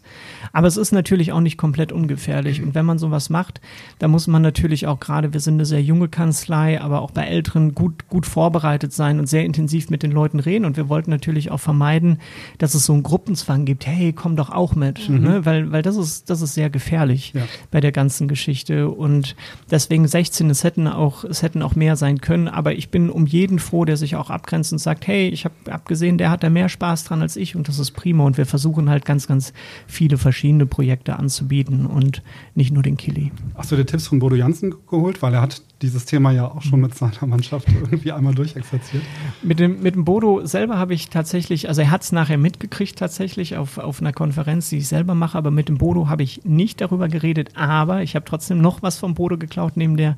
Aber es ist natürlich auch nicht komplett ungefährlich. Und wenn man sowas macht, dann muss man natürlich auch gerade, wir sind eine sehr junge Kanzlei, aber auch bei Älteren gut, gut vorbereitet sein und sehr intensiv mit den Leuten reden. Und wir wollten natürlich auch vermeiden, dass es so einen Gruppenzwang gibt. Hey, komm doch auch mit. Ne? Weil, weil das ist, das ist sehr gefährlich Ja. bei der ganzen Geschichte. Und deswegen 16, es hätten auch, es hätten auch mehr sein können. Aber ich bin um jeden froh, der sich auch abgrenzt und sagt, hey, ich habe abgesehen, der hat da mehr Spaß dran als ich und das ist prima. Und wir versuchen halt ganz, ganz viele verschiedene Projekte anzubieten und nicht nur den Kili. Hast du dir Tipps von Bodo Jansen geholt? Weil er hat dieses Thema ja auch schon mit seiner Mannschaft irgendwie einmal durchexerziert. Mit dem, mit dem Bodo selber habe ich tatsächlich, also er hat es nachher mitgekriegt tatsächlich auf, auf einer Konferenz, die ich selber mache, aber mit dem Bodo habe ich nicht darüber geredet, aber ich habe trotzdem noch was vom Bodo geklaut neben der,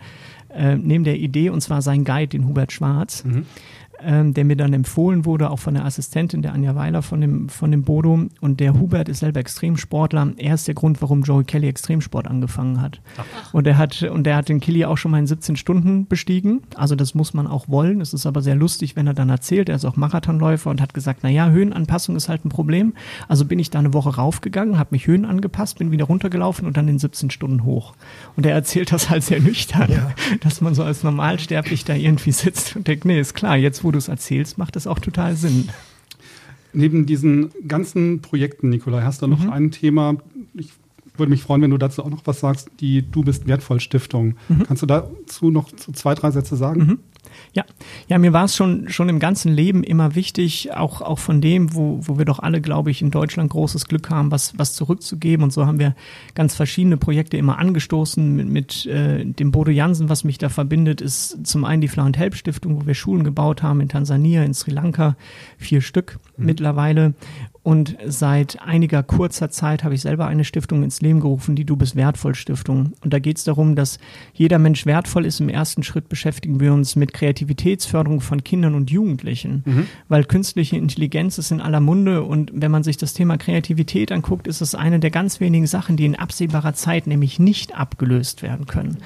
äh, neben der Idee und zwar sein Guide, den Hubert Schwarz. Ähm, der mir dann empfohlen wurde, auch von der Assistentin, der Anja Weiler von dem, von dem Bodo. Und der Hubert ist selber Extremsportler. Er ist der Grund, warum Joey Kelly Extremsport angefangen hat. Und er hat, und er hat den Killy auch schon mal in 17 Stunden bestiegen. Also das muss man auch wollen. Es ist aber sehr lustig, wenn er dann erzählt, er ist auch Marathonläufer und hat gesagt, na ja, Höhenanpassung ist halt ein Problem. Also bin ich da eine Woche raufgegangen, habe mich Höhen angepasst, bin wieder runtergelaufen und dann in 17 Stunden hoch. Und er erzählt das halt sehr nüchtern, dass man so als Normalsterblich da irgendwie sitzt und denkt, nee, ist klar, jetzt wo du es erzählst, macht das auch total Sinn. Neben diesen ganzen Projekten, Nikolai, hast du noch ein Thema? Ich würde mich freuen, wenn du dazu auch noch was sagst, die Du bist wertvoll Stiftung. Kannst du dazu noch zwei, drei Sätze sagen? Ja, ja, mir war es schon, schon im ganzen Leben immer wichtig, auch, auch von dem, wo, wo wir doch alle, glaube ich, in Deutschland großes Glück haben, was, was zurückzugeben. Und so haben wir ganz verschiedene Projekte immer angestoßen. Mit, mit äh, dem Bodo Jansen, was mich da verbindet, ist zum einen die Fla und Help Stiftung, wo wir Schulen gebaut haben in Tansania, in Sri Lanka, vier Stück mhm. mittlerweile. Und seit einiger kurzer Zeit habe ich selber eine Stiftung ins Leben gerufen, die Du bist wertvoll Stiftung. Und da geht es darum, dass jeder Mensch wertvoll ist. Im ersten Schritt beschäftigen wir uns mit Kreativitätsförderung von Kindern und Jugendlichen, mhm. weil künstliche Intelligenz ist in aller Munde. Und wenn man sich das Thema Kreativität anguckt, ist es eine der ganz wenigen Sachen, die in absehbarer Zeit nämlich nicht abgelöst werden können.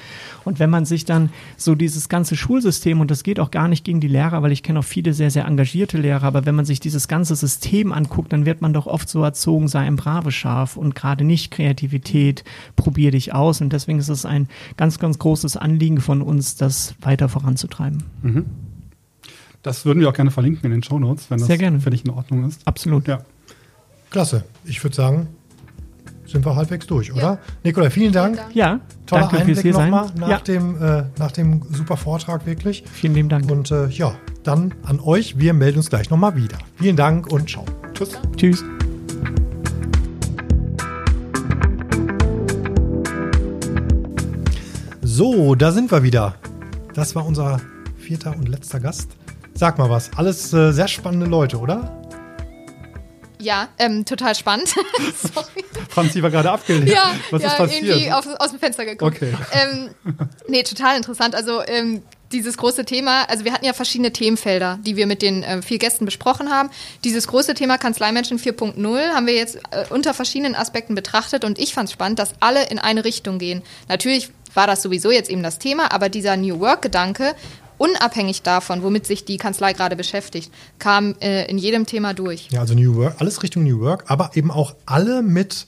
Und wenn man sich dann so dieses ganze Schulsystem, und das geht auch gar nicht gegen die Lehrer, weil ich kenne auch viele sehr, sehr engagierte Lehrer, aber wenn man sich dieses ganze System anguckt, dann wird man doch oft so erzogen, sei ein braves Schaf und gerade nicht Kreativität, probier dich aus. Und deswegen ist es ein ganz, ganz großes Anliegen von uns, das weiter voranzutreiben. Mhm. Das würden wir auch gerne verlinken in den Show Notes, wenn das Sehr gerne. für dich in Ordnung ist. Absolut. Ja. Klasse. Ich würde sagen, sind wir halbwegs durch, oder? Ja. Nikola, vielen Dank. Ja, Toller danke Einblick fürs hier nochmal sein. nach, Ja. dem, äh, nach dem super Vortrag wirklich. Vielen lieben Dank. Und äh, ja, dann an euch. Wir melden uns gleich nochmal wieder. Vielen Dank und ciao. Tschüss. Tschüss. So, da sind wir wieder. Das war unser vierter und letzter Gast. Sag mal was. Alles äh, sehr spannende Leute, oder? Ja, ähm, total spannend. Sorry. Franzi war gerade abgelehnt. Ja, Was ja ist passiert? irgendwie auf, aus dem Fenster geguckt. Okay. Ähm, nee, total interessant. Also ähm, dieses große Thema, also wir hatten ja verschiedene Themenfelder, die wir mit den äh, vier Gästen besprochen haben. Dieses große Thema Kanzleimenschen 4.0 haben wir jetzt äh, unter verschiedenen Aspekten betrachtet und ich fand es spannend, dass alle in eine Richtung gehen. Natürlich war das sowieso jetzt eben das Thema, aber dieser New Work-Gedanke, unabhängig davon, womit sich die Kanzlei gerade beschäftigt, kam äh, in jedem Thema durch. Ja, also New Work, alles Richtung New Work, aber eben auch alle mit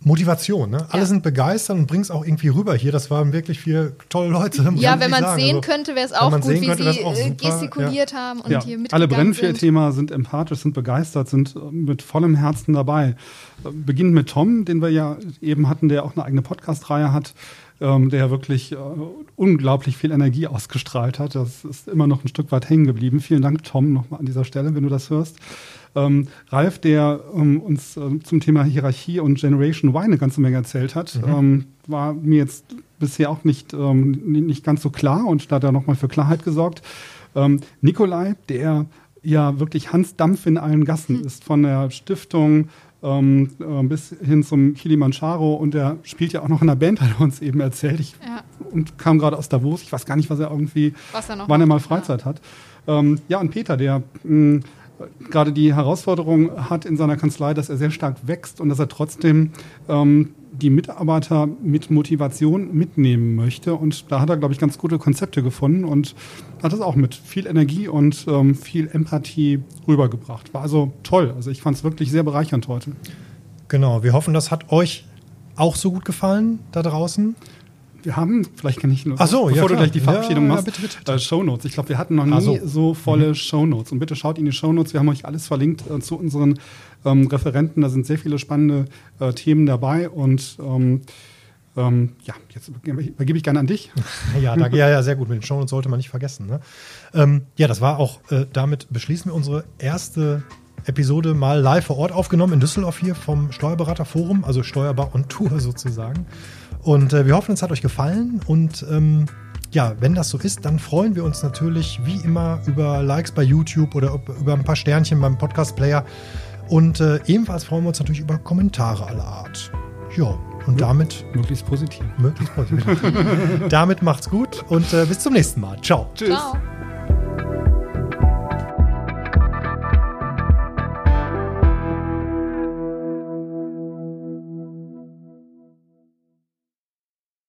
Motivation. Ne? Alle Ja. sind begeistert und bringen es auch irgendwie rüber hier. Das waren wirklich vier tolle Leute. Ja, wenn man sagen. sehen Also, könnte, wäre es auch gut, wie könnte, sie äh, super, gestikuliert haben und Ja, hier mitgegangen alle sind. Brennvier-Thema sind empathisch, sind begeistert, sind äh, mit vollem Herzen dabei. Äh, Beginnend mit Tom, den wir ja eben hatten, der auch eine eigene Podcast-Reihe hat, ähm, der wirklich äh, unglaublich viel Energie ausgestrahlt hat. Das ist immer noch ein Stück weit hängen geblieben. Vielen Dank, Tom, nochmal an dieser Stelle, wenn du das hörst. Ähm, Ralf, der ähm, uns äh, zum Thema Hierarchie und Generation Y eine ganze Menge erzählt hat, ähm, war mir jetzt bisher auch nicht, ähm, nicht ganz so klar und da hat er nochmal für Klarheit gesorgt. Ähm, Nikolai, der ja wirklich Hans Dampf in allen Gassen ist, von der Stiftung ähm, äh, bis hin zum Kilimanjaro und er spielt ja auch noch in der Band, hat er uns eben erzählt. Ich, Ja. Und kam gerade aus Davos, ich weiß gar nicht, was er irgendwie, Was er noch wann er mal Freizeit hat. Ähm, ja, und Peter, der mh, gerade die Herausforderung hat in seiner Kanzlei, dass er sehr stark wächst und dass er trotzdem ähm, die Mitarbeiter mit Motivation mitnehmen möchte. Und da hat er, glaube ich, ganz gute Konzepte gefunden und hat es auch mit viel Energie und ähm, viel Empathie rübergebracht. War also toll. Also ich fand es wirklich sehr bereichernd heute. Genau, wir hoffen, das hat euch auch so gut gefallen da draußen. Wir haben, vielleicht kann ich nur, Ach so, bevor ja, du gleich die Verabschiedung Ja, ja, machst, bitte, bitte, bitte. Äh, Shownotes. Ich glaube, wir hatten noch nie so. Mhm. so, volle Shownotes. Und bitte schaut in die Shownotes. Wir haben euch alles verlinkt äh, zu unseren ähm, Referenten. Da sind sehr viele spannende äh, Themen dabei. Und ähm, ähm, ja, jetzt übergebe ich gerne an dich. Ja, danke. Ja, ja, sehr gut. Mit den Shownotes sollte man nicht vergessen. Ne? Ähm, ja, das war auch, äh, damit beschließen wir unsere erste Episode mal live vor Ort aufgenommen in Düsseldorf hier vom Steuerberaterforum, also Steuerbar on Tour sozusagen. Und äh, wir hoffen, es hat euch gefallen. Und ähm, ja, wenn das so ist, dann freuen wir uns natürlich wie immer über Likes bei YouTube oder über ein paar Sternchen beim Podcast-Player. Und äh, ebenfalls freuen wir uns natürlich über Kommentare aller Art. Ja, und damit Möglichst positiv. möglichst positiv. damit macht's gut und äh, bis zum nächsten Mal. Ciao. Tschüss. Ciao.